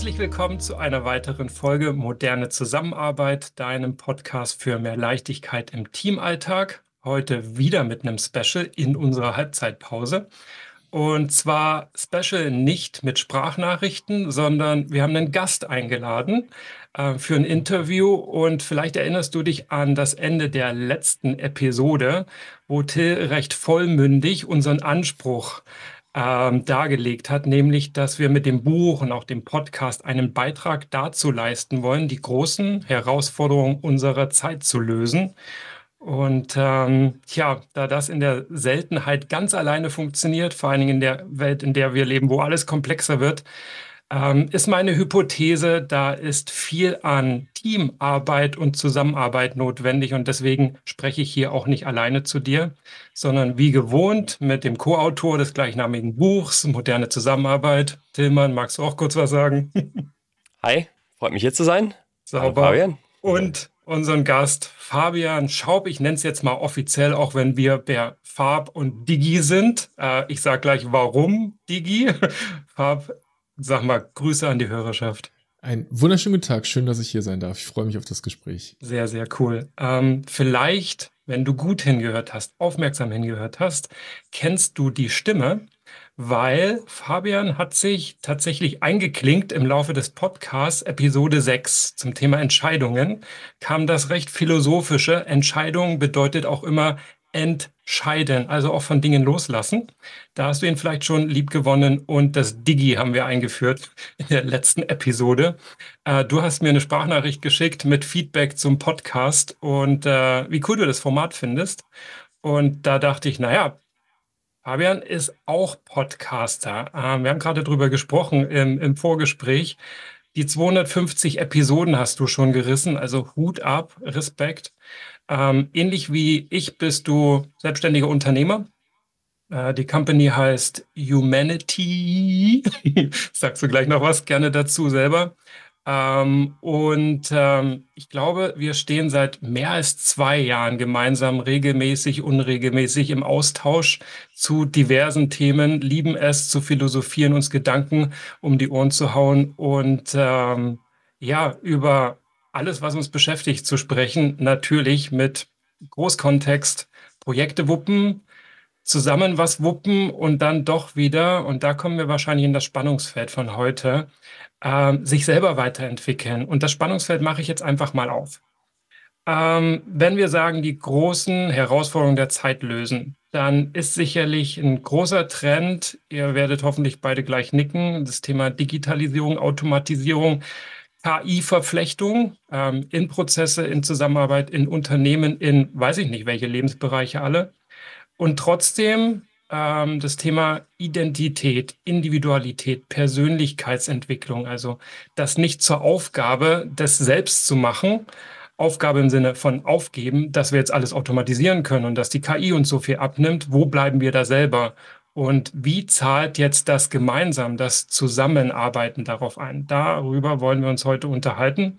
Herzlich willkommen zu einer weiteren Folge Moderne Zusammenarbeit, deinem Podcast für mehr Leichtigkeit im Teamalltag. Heute wieder mit einem Special in unserer Halbzeitpause. Und zwar Special nicht mit Sprachnachrichten, sondern wir haben einen Gast eingeladen äh, für ein Interview. Und vielleicht erinnerst du dich an das Ende der letzten Episode, wo Till recht vollmündig unseren Anspruch ähm, dargelegt hat, nämlich, dass wir mit dem Buch und auch dem Podcast einen Beitrag dazu leisten wollen, die großen Herausforderungen unserer Zeit zu lösen. Und ähm, ja, da das in der Seltenheit ganz alleine funktioniert, vor allen Dingen in der Welt, in der wir leben, wo alles komplexer wird, ähm, ist meine Hypothese, da ist viel an Teamarbeit und Zusammenarbeit notwendig und deswegen spreche ich hier auch nicht alleine zu dir, sondern wie gewohnt mit dem Co-Autor des gleichnamigen Buchs, Moderne Zusammenarbeit. Tillmann, magst du auch kurz was sagen? Hi, freut mich hier zu sein. Sauber. Fabian. Und unseren Gast Fabian Schaub. Ich nenne es jetzt mal offiziell, auch wenn wir per Farb und Digi sind. Äh, ich sage gleich, warum Digi. Farb Sag mal, Grüße an die Hörerschaft. Ein wunderschönen guten Tag, schön, dass ich hier sein darf. Ich freue mich auf das Gespräch. Sehr, sehr cool. Ähm, vielleicht, wenn du gut hingehört hast, aufmerksam hingehört hast, kennst du die Stimme, weil Fabian hat sich tatsächlich eingeklinkt im Laufe des Podcasts Episode 6 zum Thema Entscheidungen, kam das recht philosophische. Entscheidung bedeutet auch immer entscheiden, also auch von Dingen loslassen. Da hast du ihn vielleicht schon lieb gewonnen und das Digi haben wir eingeführt in der letzten Episode. Äh, du hast mir eine Sprachnachricht geschickt mit Feedback zum Podcast und äh, wie cool du das Format findest. Und da dachte ich, naja, Fabian ist auch Podcaster. Äh, wir haben gerade drüber gesprochen im, im Vorgespräch. Die 250 Episoden hast du schon gerissen, also Hut ab, Respekt. Ähm, ähnlich wie ich bist du selbstständiger Unternehmer. Äh, die Company heißt Humanity. Sagst du gleich noch was gerne dazu selber. Ähm, und ähm, ich glaube, wir stehen seit mehr als zwei Jahren gemeinsam regelmäßig, unregelmäßig im Austausch zu diversen Themen, lieben es zu philosophieren, uns Gedanken um die Ohren zu hauen und ähm, ja, über alles, was uns beschäftigt, zu sprechen. Natürlich mit Großkontext, Projekte wuppen, zusammen was wuppen und dann doch wieder, und da kommen wir wahrscheinlich in das Spannungsfeld von heute, äh, sich selber weiterentwickeln. Und das Spannungsfeld mache ich jetzt einfach mal auf. Ähm, wenn wir sagen, die großen Herausforderungen der Zeit lösen, dann ist sicherlich ein großer Trend, ihr werdet hoffentlich beide gleich nicken, das Thema Digitalisierung, Automatisierung, KI-Verflechtung ähm, in Prozesse, in Zusammenarbeit, in Unternehmen, in weiß ich nicht welche Lebensbereiche alle. Und trotzdem ähm, das Thema Identität, Individualität, Persönlichkeitsentwicklung, also das nicht zur Aufgabe des Selbst zu machen, Aufgabe im Sinne von aufgeben, dass wir jetzt alles automatisieren können und dass die KI uns so viel abnimmt, wo bleiben wir da selber? Und wie zahlt jetzt das gemeinsam, das Zusammenarbeiten darauf ein? Darüber wollen wir uns heute unterhalten.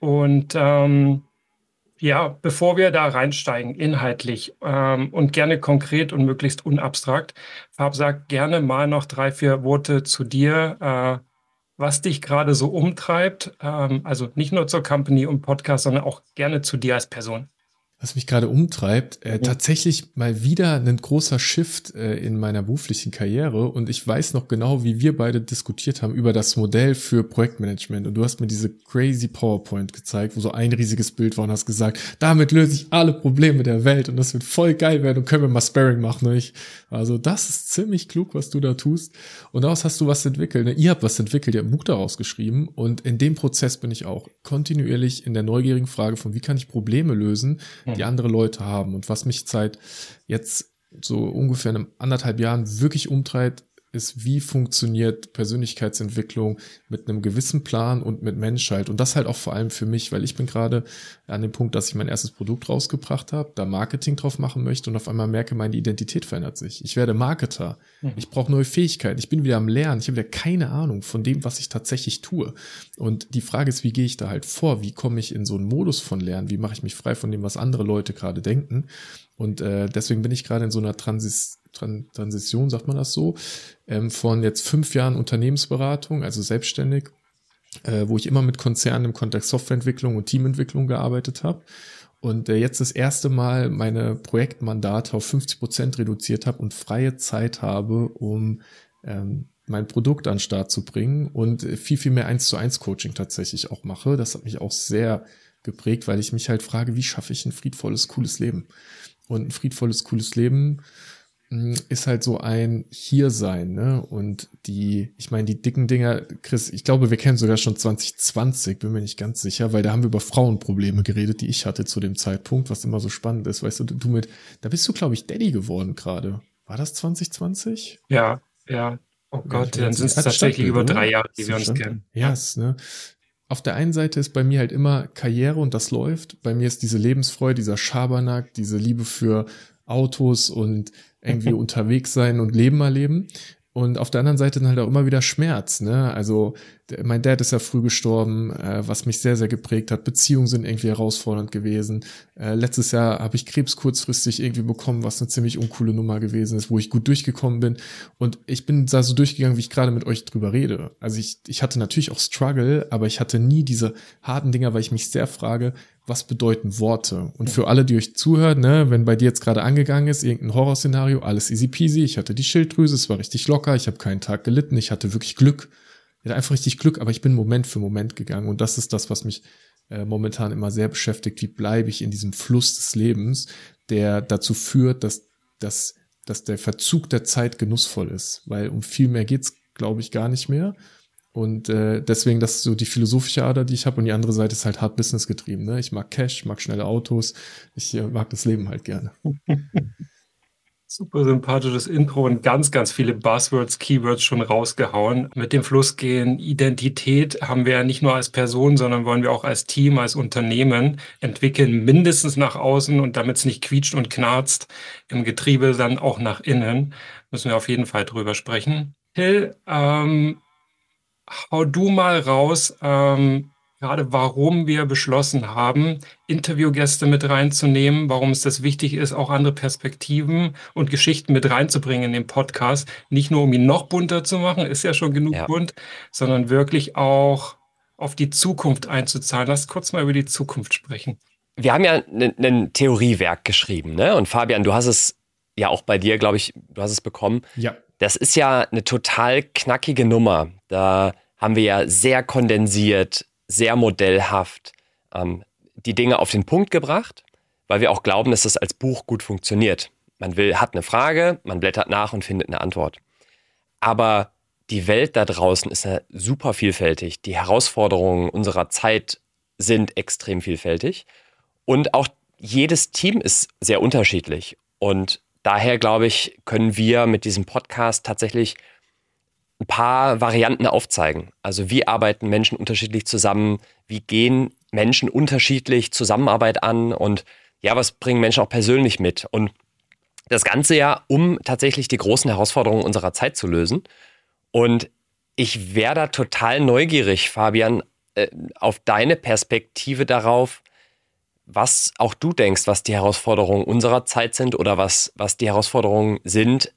Und ähm, ja, bevor wir da reinsteigen, inhaltlich ähm, und gerne konkret und möglichst unabstrakt, Fab sagt gerne mal noch drei, vier Worte zu dir, äh, was dich gerade so umtreibt. Ähm, also nicht nur zur Company und Podcast, sondern auch gerne zu dir als Person was mich gerade umtreibt, äh, mhm. tatsächlich mal wieder ein großer Shift äh, in meiner beruflichen Karriere und ich weiß noch genau, wie wir beide diskutiert haben über das Modell für Projektmanagement und du hast mir diese crazy PowerPoint gezeigt, wo so ein riesiges Bild war und hast gesagt, damit löse ich alle Probleme der Welt und das wird voll geil werden und können wir mal Sparring machen. Und ich, also das ist ziemlich klug, was du da tust und daraus hast du was entwickelt. Ne? Ihr habt was entwickelt, ihr habt ein Buch daraus geschrieben und in dem Prozess bin ich auch kontinuierlich in der neugierigen Frage von, wie kann ich Probleme lösen, die andere Leute haben. Und was mich seit jetzt so ungefähr einem anderthalb Jahren wirklich umtreibt, ist, wie funktioniert Persönlichkeitsentwicklung mit einem gewissen Plan und mit Menschheit. Und das halt auch vor allem für mich, weil ich bin gerade an dem Punkt, dass ich mein erstes Produkt rausgebracht habe, da Marketing drauf machen möchte und auf einmal merke, meine Identität verändert sich. Ich werde Marketer. Mhm. Ich brauche neue Fähigkeiten. Ich bin wieder am Lernen. Ich habe wieder keine Ahnung von dem, was ich tatsächlich tue. Und die Frage ist, wie gehe ich da halt vor? Wie komme ich in so einen Modus von Lernen? Wie mache ich mich frei von dem, was andere Leute gerade denken? Und äh, deswegen bin ich gerade in so einer Transis Transition, sagt man das so, ähm, von jetzt fünf Jahren Unternehmensberatung, also selbstständig, äh, wo ich immer mit Konzernen im Kontext Softwareentwicklung und Teamentwicklung gearbeitet habe und äh, jetzt das erste Mal meine Projektmandate auf 50 Prozent reduziert habe und freie Zeit habe, um ähm, mein Produkt an den Start zu bringen und viel, viel mehr eins zu eins Coaching tatsächlich auch mache. Das hat mich auch sehr geprägt, weil ich mich halt frage, wie schaffe ich ein friedvolles, cooles Leben? Und ein friedvolles, cooles Leben ist halt so ein Hiersein, ne? Und die, ich meine, die dicken Dinger, Chris, ich glaube, wir kennen sogar schon 2020, bin mir nicht ganz sicher, weil da haben wir über Frauenprobleme geredet, die ich hatte zu dem Zeitpunkt, was immer so spannend ist. Weißt du, du mit, da bist du, glaube ich, Daddy geworden gerade. War das 2020? Ja, ja. Oh Gott, dann sind es tatsächlich über drei Jahre, die wir uns kennen. Ja, yes, ne? Auf der einen Seite ist bei mir halt immer Karriere und das läuft. Bei mir ist diese Lebensfreude, dieser Schabernack, diese Liebe für Autos und irgendwie unterwegs sein und Leben erleben. Und auf der anderen Seite dann halt auch immer wieder Schmerz, ne? Also mein Dad ist ja früh gestorben, äh, was mich sehr, sehr geprägt hat. Beziehungen sind irgendwie herausfordernd gewesen. Äh, letztes Jahr habe ich Krebs kurzfristig irgendwie bekommen, was eine ziemlich uncoole Nummer gewesen ist, wo ich gut durchgekommen bin. Und ich bin da so durchgegangen, wie ich gerade mit euch drüber rede. Also ich, ich hatte natürlich auch Struggle, aber ich hatte nie diese harten Dinger, weil ich mich sehr frage, was bedeuten Worte? Und für alle, die euch zuhören, ne, wenn bei dir jetzt gerade angegangen ist, irgendein Horrorszenario, alles easy peasy, ich hatte die Schilddrüse, es war richtig locker, ich habe keinen Tag gelitten, ich hatte wirklich Glück. Ich hatte einfach richtig Glück, aber ich bin Moment für Moment gegangen. Und das ist das, was mich äh, momentan immer sehr beschäftigt. Wie bleibe ich in diesem Fluss des Lebens, der dazu führt, dass, dass, dass der Verzug der Zeit genussvoll ist? Weil um viel mehr geht's, glaube ich, gar nicht mehr. Und äh, deswegen, das ist so die philosophische Ader, die ich habe. Und die andere Seite ist halt hart Business getrieben. Ne? Ich mag Cash, mag schnelle Autos. Ich äh, mag das Leben halt gerne. Super sympathisches Intro und ganz, ganz viele Buzzwords, Keywords schon rausgehauen. Mit dem Fluss gehen Identität haben wir ja nicht nur als Person, sondern wollen wir auch als Team, als Unternehmen entwickeln, mindestens nach außen und damit es nicht quietscht und knarzt im Getriebe, dann auch nach innen. Müssen wir auf jeden Fall drüber sprechen. Till, ähm, hau du mal raus, ähm, gerade warum wir beschlossen haben, Interviewgäste mit reinzunehmen, warum es das wichtig ist, auch andere Perspektiven und Geschichten mit reinzubringen in den Podcast. Nicht nur, um ihn noch bunter zu machen, ist ja schon genug ja. bunt, sondern wirklich auch auf die Zukunft einzuzahlen. Lass kurz mal über die Zukunft sprechen. Wir haben ja ein Theoriewerk geschrieben, ne? Und Fabian, du hast es ja auch bei dir, glaube ich, du hast es bekommen. Ja. Das ist ja eine total knackige Nummer. Da haben wir ja sehr kondensiert, sehr modellhaft ähm, die Dinge auf den Punkt gebracht, weil wir auch glauben, dass das als Buch gut funktioniert. Man will, hat eine Frage, man blättert nach und findet eine Antwort. Aber die Welt da draußen ist ja super vielfältig. Die Herausforderungen unserer Zeit sind extrem vielfältig. Und auch jedes Team ist sehr unterschiedlich. Und daher glaube ich, können wir mit diesem Podcast tatsächlich ein paar Varianten aufzeigen. Also wie arbeiten Menschen unterschiedlich zusammen, wie gehen Menschen unterschiedlich Zusammenarbeit an und ja, was bringen Menschen auch persönlich mit. Und das Ganze ja, um tatsächlich die großen Herausforderungen unserer Zeit zu lösen. Und ich wäre da total neugierig, Fabian, äh, auf deine Perspektive darauf, was auch du denkst, was die Herausforderungen unserer Zeit sind oder was, was die Herausforderungen sind,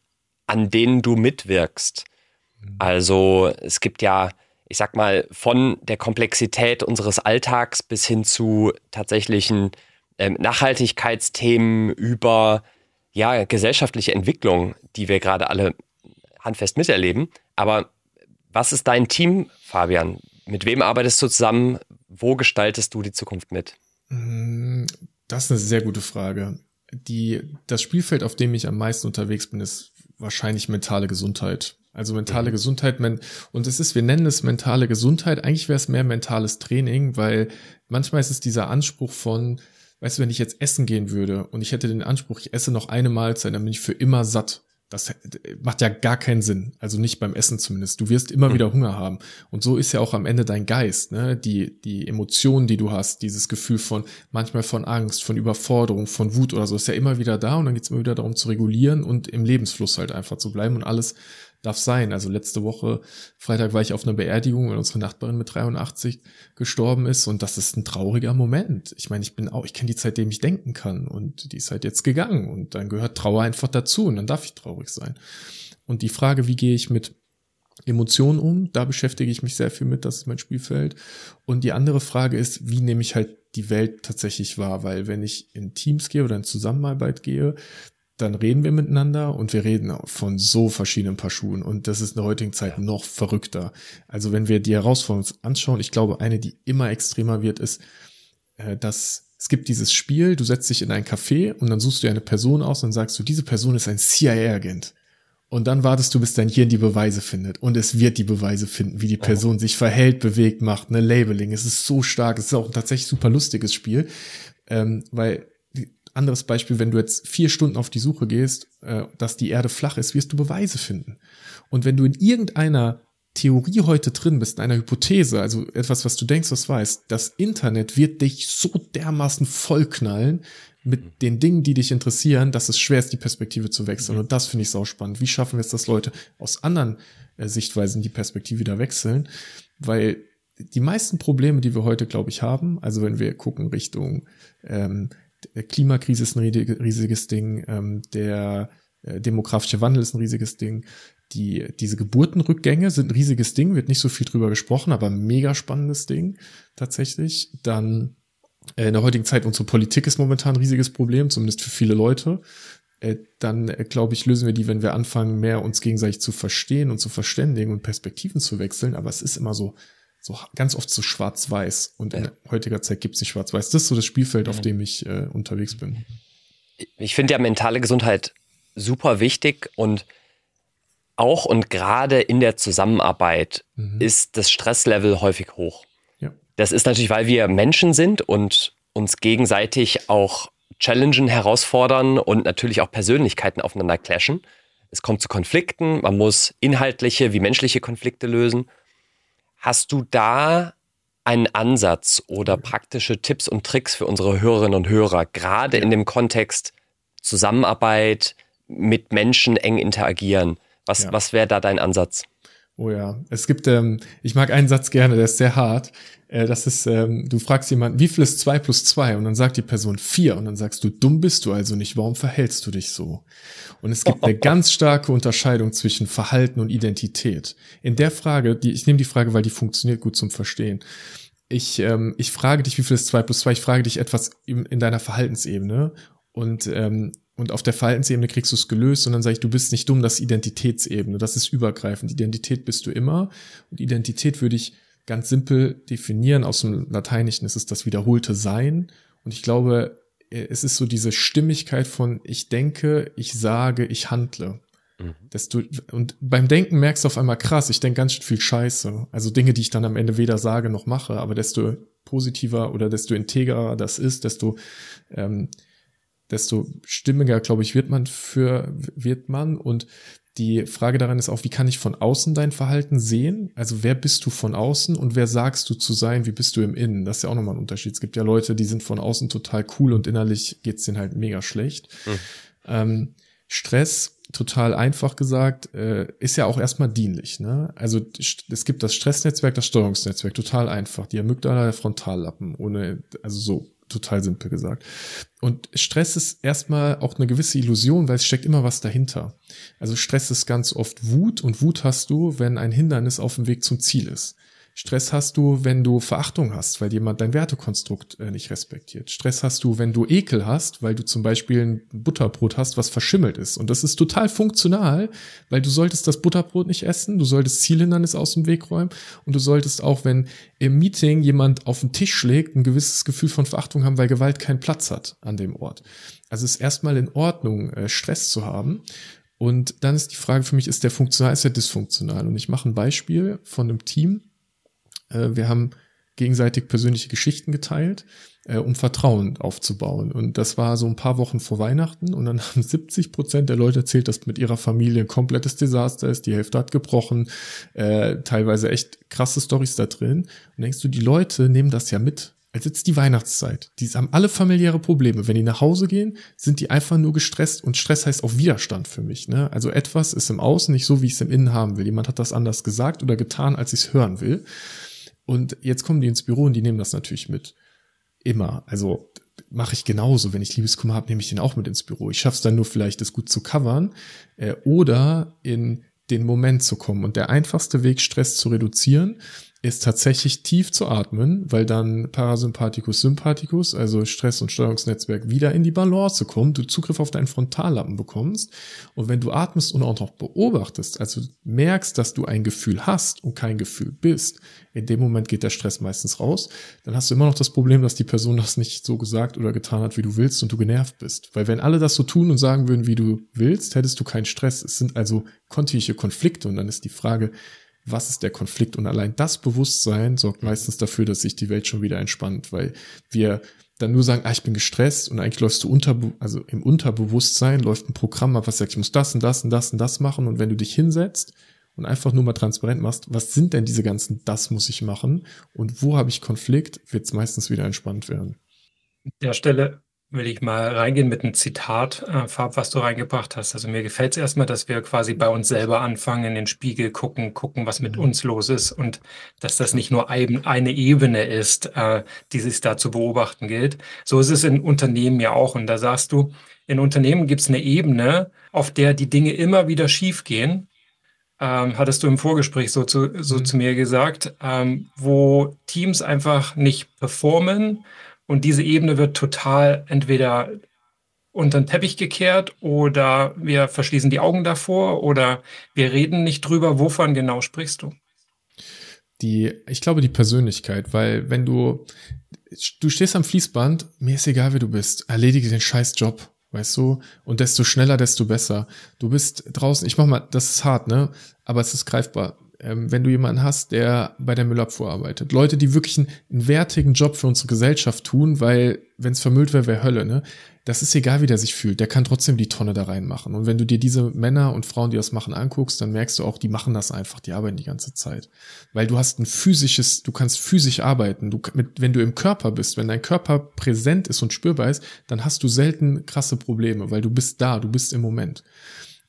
an denen du mitwirkst. Mhm. Also es gibt ja, ich sag mal, von der Komplexität unseres Alltags bis hin zu tatsächlichen ähm, Nachhaltigkeitsthemen über ja, gesellschaftliche Entwicklung, die wir gerade alle handfest miterleben. Aber was ist dein Team, Fabian? Mit wem arbeitest du zusammen? Wo gestaltest du die Zukunft mit? Mm, das ist eine sehr gute Frage. Die, das Spielfeld, auf dem ich am meisten unterwegs bin, ist wahrscheinlich mentale Gesundheit. Also mentale mhm. Gesundheit, und es ist, wir nennen es mentale Gesundheit, eigentlich wäre es mehr mentales Training, weil manchmal ist es dieser Anspruch von, weißt du, wenn ich jetzt essen gehen würde und ich hätte den Anspruch, ich esse noch eine Mahlzeit, dann bin ich für immer satt. Das macht ja gar keinen Sinn. Also nicht beim Essen zumindest. Du wirst immer mhm. wieder Hunger haben. Und so ist ja auch am Ende dein Geist, ne? Die, die Emotionen, die du hast, dieses Gefühl von, manchmal von Angst, von Überforderung, von Wut oder so, ist ja immer wieder da und dann geht es immer wieder darum zu regulieren und im Lebensfluss halt einfach zu bleiben und alles darf sein. Also letzte Woche, Freitag, war ich auf einer Beerdigung, weil unsere Nachbarin mit 83 gestorben ist und das ist ein trauriger Moment. Ich meine, ich bin auch, ich kenne die Zeit, dem ich denken kann und die ist halt jetzt gegangen und dann gehört Trauer einfach dazu und dann darf ich traurig sein. Und die Frage, wie gehe ich mit Emotionen um. Da beschäftige ich mich sehr viel mit, das ist mein Spielfeld. Und die andere Frage ist, wie nehme ich halt die Welt tatsächlich wahr? Weil wenn ich in Teams gehe oder in Zusammenarbeit gehe, dann reden wir miteinander und wir reden von so verschiedenen Paar Schuhen und das ist in der heutigen Zeit noch verrückter. Also wenn wir die Herausforderungen anschauen, ich glaube, eine, die immer extremer wird, ist, äh, dass es gibt dieses Spiel, du setzt dich in ein Café und dann suchst du eine Person aus und sagst du, diese Person ist ein CIA-Agent. Und dann wartest du, bis dein Hirn die Beweise findet. Und es wird die Beweise finden, wie die Person sich verhält, bewegt, macht, eine Labeling. Es ist so stark. Es ist auch ein tatsächlich super lustiges Spiel. Ähm, weil, anderes Beispiel, wenn du jetzt vier Stunden auf die Suche gehst, äh, dass die Erde flach ist, wirst du Beweise finden. Und wenn du in irgendeiner Theorie heute drin bist, in einer Hypothese, also etwas, was du denkst, was weißt, das Internet wird dich so dermaßen vollknallen mit mhm. den Dingen, die dich interessieren, dass es schwer ist, die Perspektive zu wechseln. Mhm. Und das finde ich sau spannend. Wie schaffen wir es, dass Leute aus anderen äh, Sichtweisen die Perspektive wieder wechseln? Weil die meisten Probleme, die wir heute, glaube ich, haben, also wenn wir gucken Richtung ähm, Klimakrise ist ein riesiges Ding, ähm, der äh, demografische Wandel ist ein riesiges Ding, die, diese Geburtenrückgänge sind ein riesiges Ding, wird nicht so viel drüber gesprochen, aber mega spannendes Ding tatsächlich. Dann äh, in der heutigen Zeit, unsere Politik ist momentan ein riesiges Problem, zumindest für viele Leute. Äh, dann, äh, glaube ich, lösen wir die, wenn wir anfangen, mehr uns gegenseitig zu verstehen und zu verständigen und Perspektiven zu wechseln. Aber es ist immer so, so ganz oft so schwarz-weiß. Und in heutiger Zeit gibt es nicht schwarz-weiß. Das ist so das Spielfeld, auf dem ich äh, unterwegs bin. Ich finde ja mentale Gesundheit super wichtig und auch und gerade in der Zusammenarbeit mhm. ist das Stresslevel häufig hoch. Ja. Das ist natürlich, weil wir Menschen sind und uns gegenseitig auch challengen, herausfordern und natürlich auch Persönlichkeiten aufeinander clashen. Es kommt zu Konflikten, man muss inhaltliche wie menschliche Konflikte lösen. Hast du da einen Ansatz oder praktische Tipps und Tricks für unsere Hörerinnen und Hörer, gerade in dem Kontext Zusammenarbeit, mit Menschen eng interagieren? Was, ja. was wäre da dein Ansatz? Oh ja, es gibt, ähm, ich mag einen Satz gerne, der ist sehr hart. Äh, das ist, ähm, du fragst jemanden, wie viel ist zwei plus zwei? Und dann sagt die Person vier. Und dann sagst du, dumm bist du also nicht, warum verhältst du dich so? Und es gibt eine ganz starke Unterscheidung zwischen Verhalten und Identität. In der Frage, die, ich nehme die Frage, weil die funktioniert gut zum Verstehen. Ich, ähm, ich frage dich, wie viel ist zwei plus zwei? Ich frage dich etwas in, in deiner Verhaltensebene. Und ähm, und auf der Verhaltensebene kriegst du es gelöst und dann sage ich, du bist nicht dumm, das ist Identitätsebene, das ist übergreifend. Identität bist du immer und Identität würde ich ganz simpel definieren. Aus dem Lateinischen ist es das wiederholte Sein und ich glaube, äh, es ist so diese Stimmigkeit von ich denke, ich sage, ich handle. Mhm. Desto, und beim Denken merkst du auf einmal krass, ich denke ganz schön viel Scheiße. Also Dinge, die ich dann am Ende weder sage noch mache, aber desto positiver oder desto integrer das ist, desto ähm, desto stimmiger, glaube ich, wird man für, wird man. Und die Frage daran ist auch, wie kann ich von außen dein Verhalten sehen? Also wer bist du von außen und wer sagst du zu sein, wie bist du im Innen? Das ist ja auch nochmal ein Unterschied. Es gibt ja Leute, die sind von außen total cool und innerlich geht's denen halt mega schlecht. Mhm. Ähm, Stress, total einfach gesagt, äh, ist ja auch erstmal dienlich. Ne? Also es gibt das Stressnetzwerk, das Steuerungsnetzwerk, total einfach. Die Amygdala, der Frontallappen, ohne, also so total simpel gesagt. Und Stress ist erstmal auch eine gewisse Illusion, weil es steckt immer was dahinter. Also Stress ist ganz oft Wut und Wut hast du, wenn ein Hindernis auf dem Weg zum Ziel ist. Stress hast du, wenn du Verachtung hast, weil jemand dein Wertekonstrukt äh, nicht respektiert. Stress hast du, wenn du Ekel hast, weil du zum Beispiel ein Butterbrot hast, was verschimmelt ist. Und das ist total funktional, weil du solltest das Butterbrot nicht essen, du solltest Zielhindernis aus dem Weg räumen und du solltest auch, wenn im Meeting jemand auf den Tisch schlägt, ein gewisses Gefühl von Verachtung haben, weil Gewalt keinen Platz hat an dem Ort. Also es ist erstmal in Ordnung, äh, Stress zu haben. Und dann ist die Frage für mich, ist der funktional, ist der dysfunktional? Und ich mache ein Beispiel von einem Team, wir haben gegenseitig persönliche Geschichten geteilt, äh, um Vertrauen aufzubauen. Und das war so ein paar Wochen vor Weihnachten und dann haben 70 Prozent der Leute erzählt, dass mit ihrer Familie ein komplettes Desaster ist, die Hälfte hat gebrochen, äh, teilweise echt krasse Stories da drin. Und denkst du, die Leute nehmen das ja mit. Als jetzt die Weihnachtszeit. Die haben alle familiäre Probleme. Wenn die nach Hause gehen, sind die einfach nur gestresst und Stress heißt auch Widerstand für mich. Ne? Also etwas ist im Außen nicht so, wie ich es im Innen haben will. Jemand hat das anders gesagt oder getan, als ich es hören will. Und jetzt kommen die ins Büro und die nehmen das natürlich mit. Immer. Also mache ich genauso. Wenn ich Liebeskummer habe, nehme ich den auch mit ins Büro. Ich schaffe es dann nur vielleicht, das gut zu covern. Äh, oder in den Moment zu kommen. Und der einfachste Weg, Stress zu reduzieren, ist tatsächlich tief zu atmen, weil dann Parasympathikus, Sympathikus, also Stress- und Steuerungsnetzwerk, wieder in die Balance kommt, du Zugriff auf deinen Frontallappen bekommst. Und wenn du atmest und auch noch beobachtest, also merkst, dass du ein Gefühl hast und kein Gefühl bist, in dem Moment geht der Stress meistens raus, dann hast du immer noch das Problem, dass die Person das nicht so gesagt oder getan hat, wie du willst und du genervt bist. Weil wenn alle das so tun und sagen würden, wie du willst, hättest du keinen Stress. Es sind also kontinuierliche Konflikte und dann ist die Frage, was ist der Konflikt? Und allein das Bewusstsein sorgt meistens dafür, dass sich die Welt schon wieder entspannt, weil wir dann nur sagen, ah, ich bin gestresst und eigentlich läufst du unter, also im Unterbewusstsein läuft ein Programm ab, was sagt, ich muss das und das und das und das machen. Und wenn du dich hinsetzt und einfach nur mal transparent machst, was sind denn diese ganzen, das muss ich machen und wo habe ich Konflikt, wird es meistens wieder entspannt werden. An der Stelle will ich mal reingehen mit einem Zitat, äh, Farb, was du reingebracht hast. Also mir gefällt es erstmal, dass wir quasi bei uns selber anfangen, in den Spiegel gucken, gucken, was mit mhm. uns los ist und dass das nicht nur ein, eine Ebene ist, äh, die sich da zu beobachten gilt. So ist es in Unternehmen ja auch. Und da sagst du, in Unternehmen gibt es eine Ebene, auf der die Dinge immer wieder schiefgehen. Ähm, hattest du im Vorgespräch so zu, so mhm. zu mir gesagt, ähm, wo Teams einfach nicht performen, und diese Ebene wird total entweder unter den Teppich gekehrt oder wir verschließen die Augen davor oder wir reden nicht drüber. Wovon genau sprichst du? Die, ich glaube, die Persönlichkeit, weil wenn du, du stehst am Fließband, mir ist egal, wie du bist, erledige den scheiß Job, weißt du? Und desto schneller, desto besser. Du bist draußen, ich mach mal, das ist hart, ne? Aber es ist greifbar ähm, wenn du jemanden hast, der bei der Müllabfuhr arbeitet. Leute, die wirklich einen, einen wertigen Job für unsere Gesellschaft tun, weil wenn es vermüllt wäre, wäre Hölle, ne? Das ist egal, wie der sich fühlt. Der kann trotzdem die Tonne da reinmachen. Und wenn du dir diese Männer und Frauen, die das machen, anguckst, dann merkst du auch, die machen das einfach. Die arbeiten die ganze Zeit. Weil du hast ein physisches, du kannst physisch arbeiten. Du, mit, wenn du im Körper bist, wenn dein Körper präsent ist und spürbar ist, dann hast du selten krasse Probleme, weil du bist da, du bist im Moment.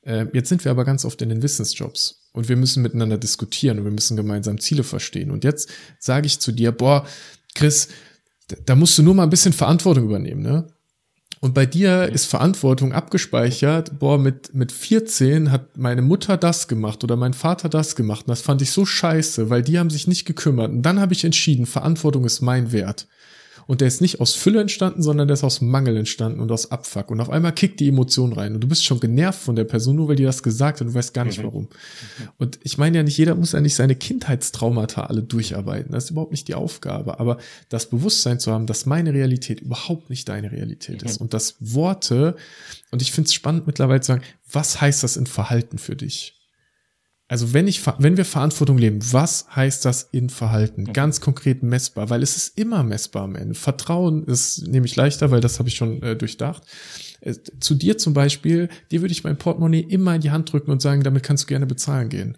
Äh, jetzt sind wir aber ganz oft in den Wissensjobs und wir müssen miteinander diskutieren und wir müssen gemeinsam Ziele verstehen. Und jetzt sage ich zu dir, boah, Chris, da musst du nur mal ein bisschen Verantwortung übernehmen, ne? Und bei dir ist Verantwortung abgespeichert, boah, mit, mit 14 hat meine Mutter das gemacht oder mein Vater das gemacht. Und das fand ich so scheiße, weil die haben sich nicht gekümmert. Und dann habe ich entschieden, Verantwortung ist mein Wert. Und der ist nicht aus Fülle entstanden, sondern der ist aus Mangel entstanden und aus Abfuck. Und auf einmal kickt die Emotion rein. Und du bist schon genervt von der Person, nur weil die das gesagt hat und du weißt gar nicht mhm. warum. Mhm. Und ich meine ja nicht, jeder muss ja nicht seine Kindheitstraumata alle durcharbeiten. Das ist überhaupt nicht die Aufgabe. Aber das Bewusstsein zu haben, dass meine Realität überhaupt nicht deine Realität mhm. ist. Und dass Worte, und ich finde es spannend mittlerweile zu sagen, was heißt das in Verhalten für dich? Also wenn ich, wenn wir Verantwortung leben, was heißt das in Verhalten? Mhm. Ganz konkret messbar, weil es ist immer messbar am Ende. Vertrauen ist nämlich leichter, weil das habe ich schon äh, durchdacht. Äh, zu dir zum Beispiel, dir würde ich mein Portemonnaie immer in die Hand drücken und sagen, damit kannst du gerne bezahlen gehen.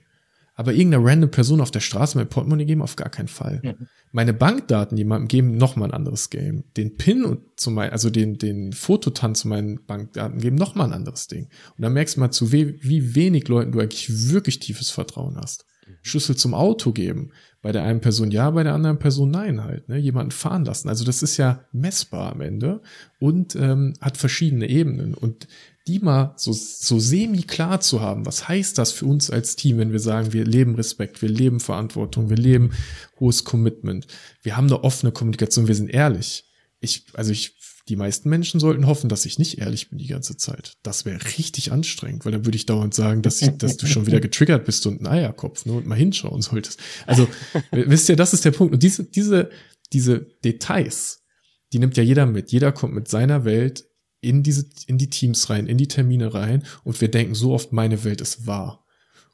Aber irgendeine random Person auf der Straße mein Portemonnaie geben, auf gar keinen Fall. Mhm. Meine Bankdaten jemandem geben, noch mal ein anderes Game. Den PIN und zu mein, also den, den Fototan zu meinen Bankdaten geben, noch mal ein anderes Ding. Und dann merkst du mal, zu we wie wenig Leuten du eigentlich wirklich tiefes Vertrauen hast. Mhm. Schlüssel zum Auto geben. Bei der einen Person ja, bei der anderen Person nein halt. Ne? Jemanden fahren lassen. Also das ist ja messbar am Ende und ähm, hat verschiedene Ebenen. Und die mal so, so semi-klar zu haben, was heißt das für uns als Team, wenn wir sagen, wir leben Respekt, wir leben Verantwortung, wir leben hohes Commitment, wir haben eine offene Kommunikation, wir sind ehrlich. Ich, also ich, die meisten Menschen sollten hoffen, dass ich nicht ehrlich bin die ganze Zeit. Das wäre richtig anstrengend, weil dann würde ich dauernd sagen, dass, ich, dass du schon wieder getriggert bist und ein Eierkopf ne, und mal hinschauen solltest. Also, wisst ihr, das ist der Punkt. Und diese, diese, diese Details, die nimmt ja jeder mit. Jeder kommt mit seiner Welt in diese, in die Teams rein, in die Termine rein und wir denken so oft, meine Welt ist wahr.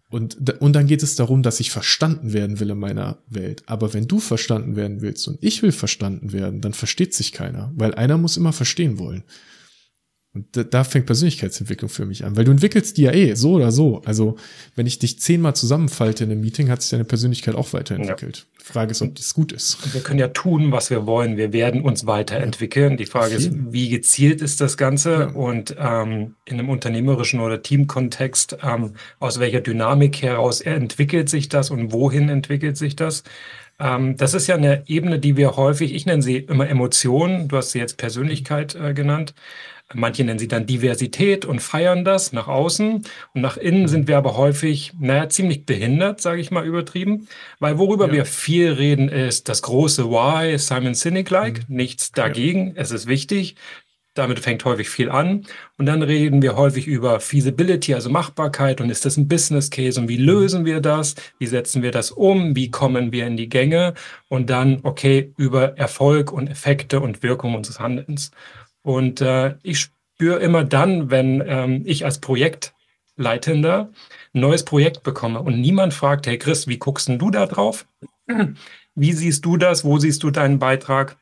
Und, und dann geht es darum, dass ich verstanden werden will in meiner Welt. Aber wenn du verstanden werden willst und ich will verstanden werden, dann versteht sich keiner, weil einer muss immer verstehen wollen. Und da, da fängt Persönlichkeitsentwicklung für mich an, weil du entwickelst die ja eh, so oder so. Also, wenn ich dich zehnmal zusammenfalte in einem Meeting, hat sich deine Persönlichkeit auch weiterentwickelt. Ja. Die Frage ist, ob das gut ist. Wir können ja tun, was wir wollen. Wir werden uns weiterentwickeln. Ja. Die Frage ist, wie gezielt ist das Ganze? Ja. Und ähm, in einem unternehmerischen oder Teamkontext, ähm, aus welcher Dynamik heraus entwickelt sich das und wohin entwickelt sich das? Ähm, das ist ja eine Ebene, die wir häufig, ich nenne sie immer Emotionen, du hast sie jetzt Persönlichkeit äh, genannt, Manche nennen sie dann Diversität und feiern das nach außen. Und nach innen sind wir aber häufig, naja, ziemlich behindert, sage ich mal übertrieben. Weil worüber ja. wir viel reden, ist das große Why, Simon Sinek-like. Mhm. Nichts dagegen, ja. es ist wichtig. Damit fängt häufig viel an. Und dann reden wir häufig über Feasibility, also Machbarkeit. Und ist das ein Business Case? Und wie lösen wir das? Wie setzen wir das um? Wie kommen wir in die Gänge? Und dann, okay, über Erfolg und Effekte und Wirkung unseres Handelns. Und äh, ich spüre immer dann, wenn ähm, ich als Projektleitender ein neues Projekt bekomme und niemand fragt, hey Chris, wie guckst denn du da drauf? Wie siehst du das? Wo siehst du deinen Beitrag?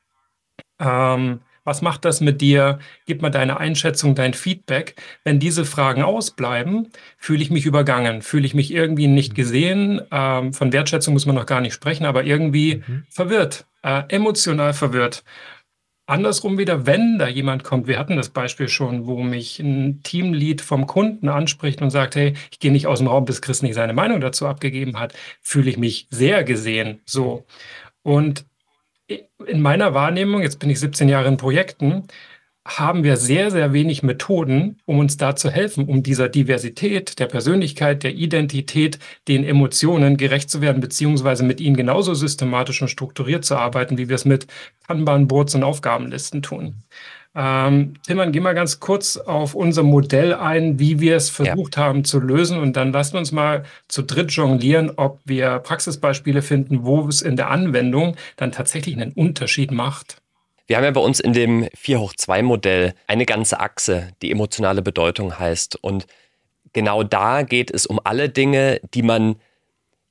Ähm, was macht das mit dir? Gib mal deine Einschätzung, dein Feedback. Wenn diese Fragen ausbleiben, fühle ich mich übergangen, fühle ich mich irgendwie nicht mhm. gesehen. Ähm, von Wertschätzung muss man noch gar nicht sprechen, aber irgendwie mhm. verwirrt, äh, emotional verwirrt. Andersrum wieder, wenn da jemand kommt, wir hatten das Beispiel schon, wo mich ein Teamlead vom Kunden anspricht und sagt, hey, ich gehe nicht aus dem Raum, bis Chris nicht seine Meinung dazu abgegeben hat, fühle ich mich sehr gesehen. So. Und in meiner Wahrnehmung, jetzt bin ich 17 Jahre in Projekten, haben wir sehr, sehr wenig Methoden, um uns da zu helfen, um dieser Diversität der Persönlichkeit, der Identität, den Emotionen gerecht zu werden, beziehungsweise mit ihnen genauso systematisch und strukturiert zu arbeiten, wie wir es mit Kanban-Boards und Aufgabenlisten tun. Ähm, Timman, geh mal ganz kurz auf unser Modell ein, wie wir es versucht ja. haben zu lösen und dann lassen wir uns mal zu dritt jonglieren, ob wir Praxisbeispiele finden, wo es in der Anwendung dann tatsächlich einen Unterschied macht. Wir haben ja bei uns in dem 4 hoch 2 Modell eine ganze Achse, die emotionale Bedeutung heißt. Und genau da geht es um alle Dinge, die man,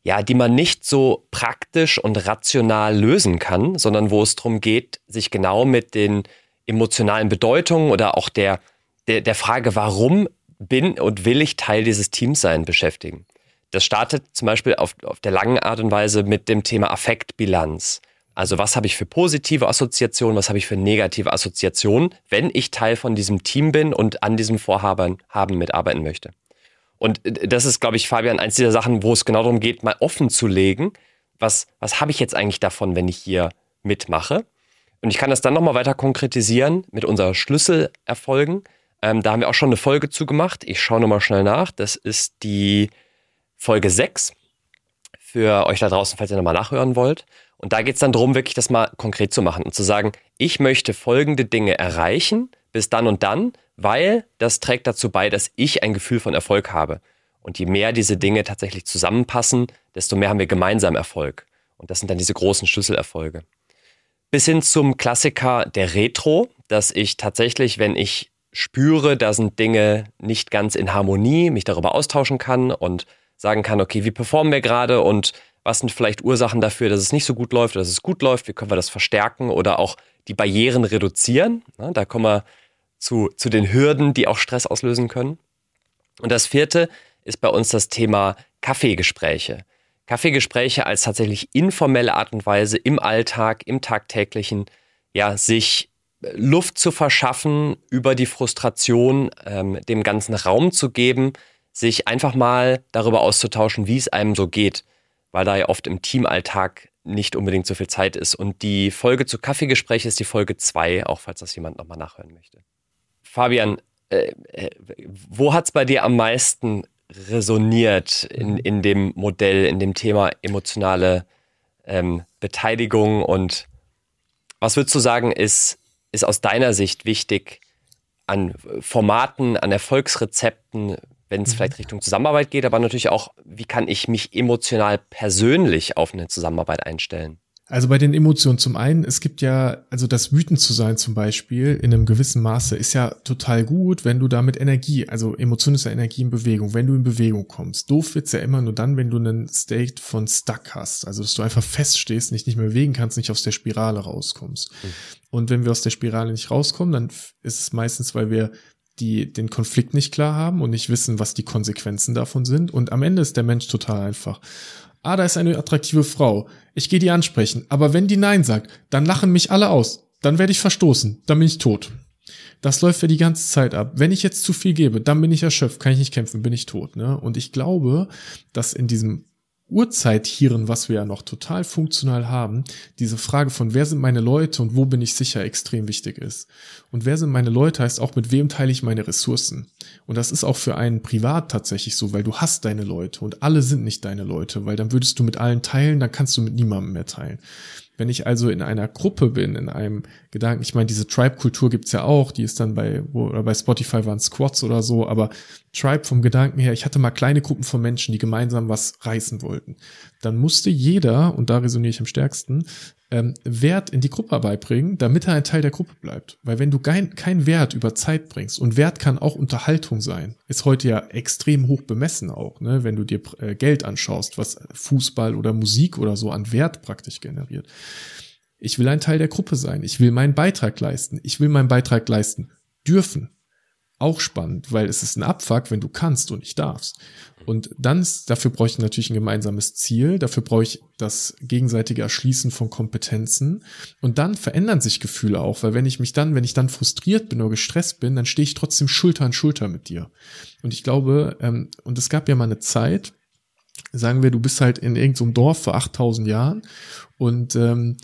ja, die man nicht so praktisch und rational lösen kann, sondern wo es darum geht, sich genau mit den emotionalen Bedeutungen oder auch der, der, der Frage, warum bin und will ich Teil dieses Teams sein, beschäftigen. Das startet zum Beispiel auf, auf der langen Art und Weise mit dem Thema Affektbilanz. Also was habe ich für positive Assoziationen, was habe ich für negative Assoziationen, wenn ich Teil von diesem Team bin und an diesem Vorhaben haben mitarbeiten möchte. Und das ist, glaube ich, Fabian, eins dieser Sachen, wo es genau darum geht, mal offen zu legen, was, was habe ich jetzt eigentlich davon, wenn ich hier mitmache? Und ich kann das dann nochmal weiter konkretisieren mit unseren Schlüsselerfolgen. Ähm, da haben wir auch schon eine Folge zugemacht. Ich schaue nochmal schnell nach. Das ist die Folge 6 für euch da draußen, falls ihr nochmal nachhören wollt. Und da geht es dann darum, wirklich das mal konkret zu machen und zu sagen, ich möchte folgende Dinge erreichen bis dann und dann, weil das trägt dazu bei, dass ich ein Gefühl von Erfolg habe. Und je mehr diese Dinge tatsächlich zusammenpassen, desto mehr haben wir gemeinsam Erfolg. Und das sind dann diese großen Schlüsselerfolge bis hin zum Klassiker der Retro, dass ich tatsächlich, wenn ich spüre, da sind Dinge nicht ganz in Harmonie, mich darüber austauschen kann und sagen kann, okay, wie performen wir gerade und was sind vielleicht Ursachen dafür, dass es nicht so gut läuft dass es gut läuft, wie können wir das verstärken oder auch die Barrieren reduzieren. Da kommen wir zu, zu den Hürden, die auch Stress auslösen können. Und das vierte ist bei uns das Thema Kaffeegespräche. Kaffeegespräche als tatsächlich informelle Art und Weise im Alltag, im tagtäglichen, ja, sich Luft zu verschaffen, über die Frustration ähm, dem ganzen Raum zu geben, sich einfach mal darüber auszutauschen, wie es einem so geht, weil da ja oft im Teamalltag nicht unbedingt so viel Zeit ist. Und die Folge zu Kaffeegespräche ist die Folge 2, auch falls das jemand nochmal nachhören möchte. Fabian, äh, äh wo hat es bei dir am meisten resoniert in, mhm. in dem Modell, in dem Thema emotionale ähm, Beteiligung und was würdest du sagen, ist, ist aus deiner Sicht wichtig an Formaten, an Erfolgsrezepten, wenn es mhm. vielleicht Richtung Zusammenarbeit geht, aber natürlich auch, wie kann ich mich emotional persönlich auf eine Zusammenarbeit einstellen? Also bei den Emotionen zum einen, es gibt ja, also das wütend zu sein zum Beispiel in einem gewissen Maße ist ja total gut, wenn du damit Energie, also Emotion ist ja Energie in Bewegung, wenn du in Bewegung kommst. Doof wird's ja immer nur dann, wenn du einen State von Stuck hast, also dass du einfach feststehst, nicht nicht mehr bewegen kannst, nicht aus der Spirale rauskommst. Mhm. Und wenn wir aus der Spirale nicht rauskommen, dann ist es meistens, weil wir die den Konflikt nicht klar haben und nicht wissen, was die Konsequenzen davon sind. Und am Ende ist der Mensch total einfach ah, da ist eine attraktive Frau, ich gehe die ansprechen, aber wenn die Nein sagt, dann lachen mich alle aus, dann werde ich verstoßen, dann bin ich tot. Das läuft ja die ganze Zeit ab. Wenn ich jetzt zu viel gebe, dann bin ich erschöpft, kann ich nicht kämpfen, bin ich tot. Ne? Und ich glaube, dass in diesem Urzeithirn, was wir ja noch total funktional haben, diese Frage von wer sind meine Leute und wo bin ich sicher extrem wichtig ist. Und wer sind meine Leute heißt auch, mit wem teile ich meine Ressourcen. Und das ist auch für einen privat tatsächlich so, weil du hast deine Leute und alle sind nicht deine Leute, weil dann würdest du mit allen teilen, dann kannst du mit niemandem mehr teilen. Wenn ich also in einer Gruppe bin, in einem Gedanken, ich meine, diese Tribe-Kultur gibt's ja auch, die ist dann bei, oder bei Spotify waren Squads oder so, aber Tribe vom Gedanken her, ich hatte mal kleine Gruppen von Menschen, die gemeinsam was reißen wollten. Dann musste jeder, und da resoniere ich am stärksten, ähm, Wert in die Gruppe beibringen, damit er ein Teil der Gruppe bleibt. Weil wenn du kein, kein Wert über Zeit bringst, und Wert kann auch Unterhaltung sein, ist heute ja extrem hoch bemessen auch, ne? wenn du dir äh, Geld anschaust, was Fußball oder Musik oder so an Wert praktisch generiert. Ich will ein Teil der Gruppe sein. Ich will meinen Beitrag leisten. Ich will meinen Beitrag leisten dürfen auch spannend, weil es ist ein Abfuck, wenn du kannst und nicht darfst. Und dann dafür brauche ich natürlich ein gemeinsames Ziel, dafür brauche ich das gegenseitige Erschließen von Kompetenzen. Und dann verändern sich Gefühle auch, weil wenn ich mich dann, wenn ich dann frustriert bin oder gestresst bin, dann stehe ich trotzdem Schulter an Schulter mit dir. Und ich glaube, ähm, und es gab ja mal eine Zeit, sagen wir, du bist halt in irgendeinem Dorf vor 8000 Jahren und, ähm,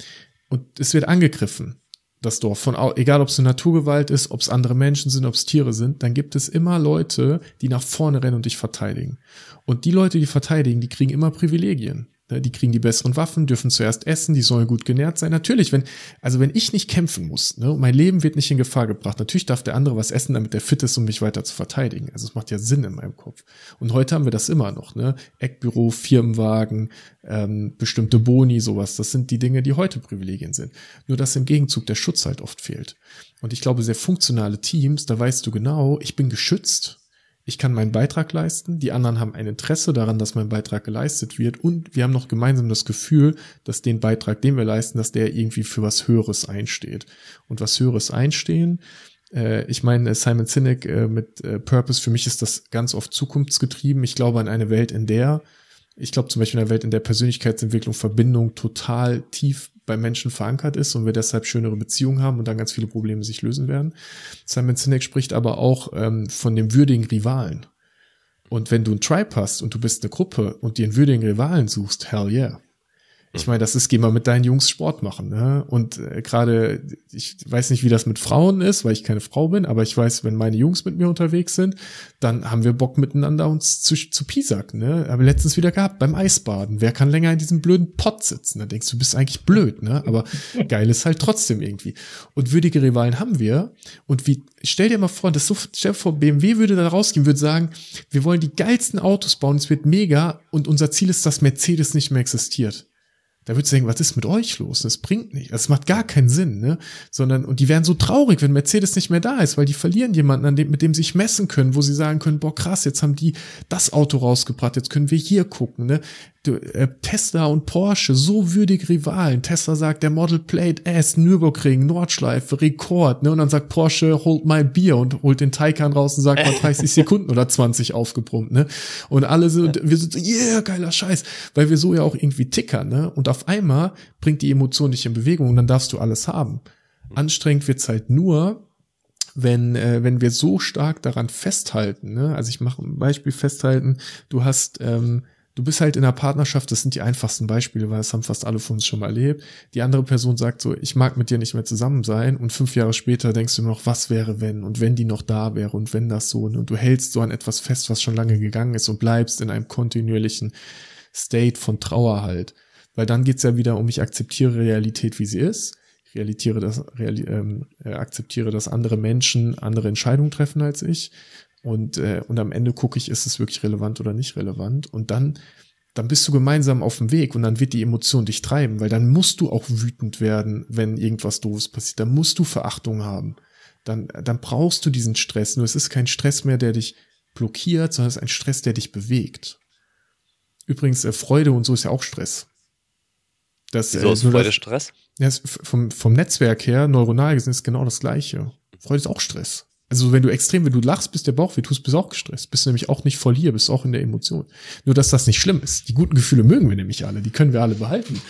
und es wird angegriffen das Dorf, von egal ob es eine Naturgewalt ist, ob es andere Menschen sind, ob es Tiere sind, dann gibt es immer Leute, die nach vorne rennen und dich verteidigen. Und die Leute, die verteidigen, die kriegen immer Privilegien. Ne, die kriegen die besseren Waffen, dürfen zuerst essen, die sollen gut genährt sein. Natürlich, wenn, also wenn ich nicht kämpfen muss, ne, mein Leben wird nicht in Gefahr gebracht. Natürlich darf der andere was essen, damit der fit ist, um mich weiter zu verteidigen. Also es macht ja Sinn in meinem Kopf. Und heute haben wir das immer noch, ne? Eckbüro, Firmenwagen, ähm, bestimmte Boni, sowas. Das sind die Dinge, die heute Privilegien sind. Nur dass im Gegenzug der Schutz halt oft fehlt. Und ich glaube, sehr funktionale Teams, da weißt du genau, ich bin geschützt ich kann meinen Beitrag leisten, die anderen haben ein Interesse daran, dass mein Beitrag geleistet wird und wir haben noch gemeinsam das Gefühl, dass den Beitrag, den wir leisten, dass der irgendwie für was Höheres einsteht. Und was Höheres einstehen, äh, ich meine, Simon Sinek äh, mit äh, Purpose, für mich ist das ganz oft zukunftsgetrieben. Ich glaube an eine Welt, in der, ich glaube zum Beispiel in einer Welt, in der Persönlichkeitsentwicklung, Verbindung total tief bei Menschen verankert ist und wir deshalb schönere Beziehungen haben und dann ganz viele Probleme sich lösen werden. Simon Sinek spricht aber auch ähm, von dem würdigen Rivalen. Und wenn du ein Tribe hast und du bist eine Gruppe und dir einen würdigen Rivalen suchst, hell yeah. Ich meine, das ist, geh mal mit deinen Jungs Sport machen. Ne? Und äh, gerade, ich weiß nicht, wie das mit Frauen ist, weil ich keine Frau bin, aber ich weiß, wenn meine Jungs mit mir unterwegs sind, dann haben wir Bock miteinander uns zu, zu pisacken. Ne? Aber letztens wieder gehabt beim Eisbaden. Wer kann länger in diesem blöden Pott sitzen? Da denkst du, du bist eigentlich blöd, ne? Aber geil ist halt trotzdem irgendwie. Und würdige Rivalen haben wir. Und wie, stell dir mal vor, das so, stell dir vor, BMW würde da rausgehen, würde sagen, wir wollen die geilsten Autos bauen, es wird mega und unser Ziel ist, dass Mercedes nicht mehr existiert. Da würdest du denken, was ist mit euch los? Das bringt nicht. Das macht gar keinen Sinn, ne? Sondern, und die werden so traurig, wenn Mercedes nicht mehr da ist, weil die verlieren jemanden, an dem, mit dem sie sich messen können, wo sie sagen können, boah, krass, jetzt haben die das Auto rausgebracht, jetzt können wir hier gucken, ne? Äh, Tesla und Porsche, so würdig Rivalen. Tesla sagt, der Model Plate S, Nürburgring, Nordschleife, Rekord, ne? Und dann sagt Porsche, hold my beer und holt den Taycan raus und sagt mal 30 Sekunden oder 20 aufgebrummt, ne? Und alle so, wir sind so, yeah, geiler Scheiß, weil wir so ja auch irgendwie tickern, ne? Und auf einmal bringt die Emotion dich in Bewegung und dann darfst du alles haben. Anstrengend wird's halt nur, wenn, äh, wenn wir so stark daran festhalten, ne? also ich mache ein Beispiel festhalten, du hast ähm, du bist halt in einer Partnerschaft, das sind die einfachsten Beispiele, weil das haben fast alle von uns schon mal erlebt. Die andere Person sagt so, ich mag mit dir nicht mehr zusammen sein und fünf Jahre später denkst du noch, was wäre wenn und wenn die noch da wäre und wenn das so und du hältst so an etwas fest, was schon lange gegangen ist und bleibst in einem kontinuierlichen State von Trauer halt. Weil dann geht's ja wieder um, ich akzeptiere Realität, wie sie ist. Ich realitiere das, reali ähm, äh, akzeptiere, dass andere Menschen andere Entscheidungen treffen als ich und, äh, und am Ende gucke ich, ist es wirklich relevant oder nicht relevant. Und dann, dann bist du gemeinsam auf dem Weg und dann wird die Emotion dich treiben, weil dann musst du auch wütend werden, wenn irgendwas doofes passiert. Dann musst du Verachtung haben. Dann, dann brauchst du diesen Stress. Nur es ist kein Stress mehr, der dich blockiert, sondern es ist ein Stress, der dich bewegt. Übrigens, äh, Freude und so ist ja auch Stress. Das, Wieso äh, ist Freude das, Stress? Ja, vom, vom Netzwerk her, neuronal gesehen, ist genau das Gleiche. Freude ist auch Stress. Also wenn du extrem, wenn du lachst, bis der Bauch weh tust, bist du auch gestresst. Bist du nämlich auch nicht voll hier, bist auch in der Emotion. Nur, dass das nicht schlimm ist. Die guten Gefühle mögen wir nämlich alle, die können wir alle behalten.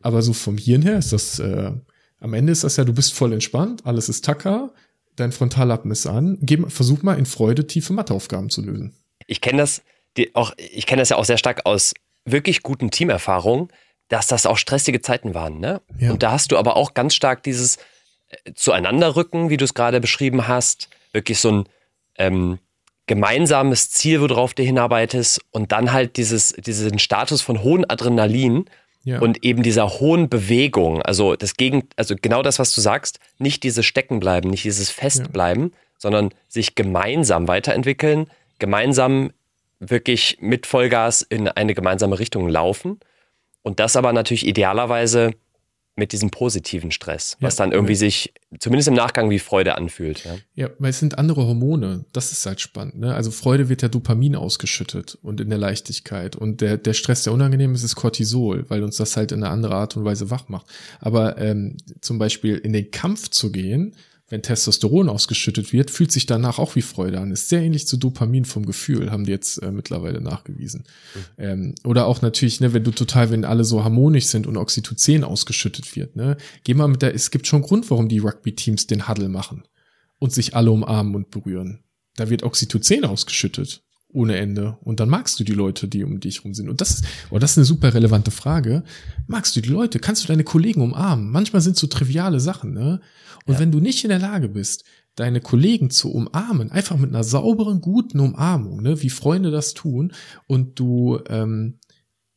Aber so vom Hirn her ist das, äh, am Ende ist das ja, du bist voll entspannt, alles ist tacker, dein Frontallappen ist an. Geh, versuch mal in Freude tiefe Matheaufgaben zu lösen. Ich kenne das, die, auch, ich kenne das ja auch sehr stark aus wirklich guten Teamerfahrungen, dass das auch stressige Zeiten waren. Ne? Ja. Und da hast du aber auch ganz stark dieses äh, Zueinanderrücken, wie du es gerade beschrieben hast, wirklich so ein ähm, gemeinsames Ziel, worauf du hinarbeitest und dann halt dieses, diesen Status von hohen Adrenalin ja. und eben dieser hohen Bewegung. Also das Gegen, also genau das, was du sagst, nicht dieses Steckenbleiben, nicht dieses Festbleiben, ja. sondern sich gemeinsam weiterentwickeln, gemeinsam wirklich mit Vollgas in eine gemeinsame Richtung laufen. Und das aber natürlich idealerweise mit diesem positiven Stress, was ja, dann irgendwie ja. sich zumindest im Nachgang wie Freude anfühlt. Ja. ja, weil es sind andere Hormone. Das ist halt spannend. Ne? Also Freude wird ja Dopamin ausgeschüttet und in der Leichtigkeit. Und der, der Stress, der unangenehm ist, ist Cortisol, weil uns das halt in eine andere Art und Weise wach macht. Aber ähm, zum Beispiel in den Kampf zu gehen, wenn Testosteron ausgeschüttet wird, fühlt sich danach auch wie Freude an. Ist sehr ähnlich zu Dopamin vom Gefühl, haben die jetzt äh, mittlerweile nachgewiesen. Mhm. Ähm, oder auch natürlich, ne, wenn du total, wenn alle so harmonisch sind und Oxytocin ausgeschüttet wird, ne, geh mal mit der, es gibt schon Grund, warum die Rugby-Teams den Huddle machen und sich alle umarmen und berühren. Da wird Oxytocin ausgeschüttet ohne Ende. Und dann magst du die Leute, die um dich rum sind. Und das ist, oh, das ist eine super relevante Frage. Magst du die Leute? Kannst du deine Kollegen umarmen? Manchmal sind es so triviale Sachen, ne? Und ja. wenn du nicht in der Lage bist, deine Kollegen zu umarmen, einfach mit einer sauberen, guten Umarmung, ne, wie Freunde das tun, und du, ähm,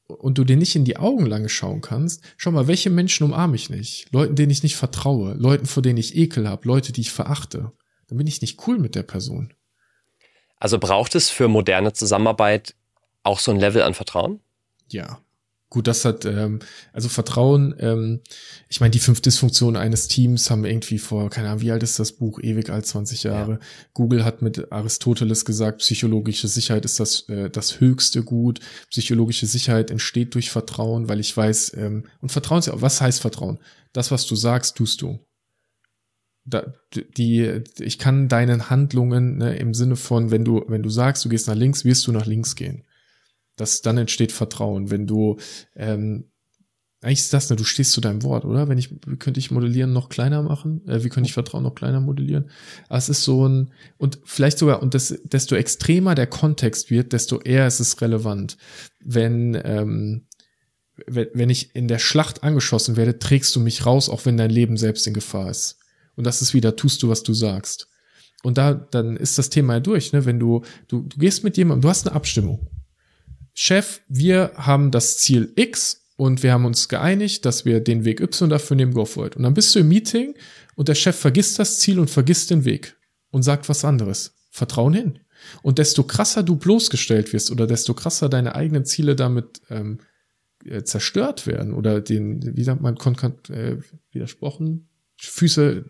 und du dir nicht in die Augen lange schauen kannst, schau mal, welche Menschen umarme ich nicht? Leuten, denen ich nicht vertraue, Leuten, vor denen ich Ekel habe, Leute, die ich verachte. Dann bin ich nicht cool mit der Person. Also braucht es für moderne Zusammenarbeit auch so ein Level an Vertrauen? Ja. Gut, das hat, ähm, also Vertrauen, ähm, ich meine, die fünf Dysfunktionen eines Teams haben irgendwie vor, keine Ahnung, wie alt ist das Buch? Ewig alt, 20 Jahre. Ja. Google hat mit Aristoteles gesagt, psychologische Sicherheit ist das, äh, das höchste Gut. Psychologische Sicherheit entsteht durch Vertrauen, weil ich weiß, ähm, und Vertrauen, was heißt Vertrauen? Das, was du sagst, tust du da, die, ich kann deinen Handlungen ne, im Sinne von, wenn du, wenn du sagst, du gehst nach links, wirst du nach links gehen. Das, dann entsteht Vertrauen. Wenn du, ähm, eigentlich ist das, ne, du stehst zu deinem Wort, oder? Wenn ich, wie könnte ich modellieren noch kleiner machen? Äh, wie könnte ich Vertrauen noch kleiner modellieren? Aber es ist so ein, und vielleicht sogar, und das, desto extremer der Kontext wird, desto eher ist es relevant. Wenn, ähm, wenn, wenn ich in der Schlacht angeschossen werde, trägst du mich raus, auch wenn dein Leben selbst in Gefahr ist. Und das ist wieder, tust du, was du sagst. Und da, dann ist das Thema ja durch, ne? Wenn du, du, du gehst mit jemandem, du hast eine Abstimmung. Chef, wir haben das Ziel X und wir haben uns geeinigt, dass wir den Weg Y dafür nehmen, go for it. Und dann bist du im Meeting und der Chef vergisst das Ziel und vergisst den Weg und sagt was anderes. Vertrauen hin. Und desto krasser du bloßgestellt wirst oder desto krasser deine eigenen Ziele damit ähm, äh, zerstört werden oder den, wie sagt man, äh, widersprochen, Füße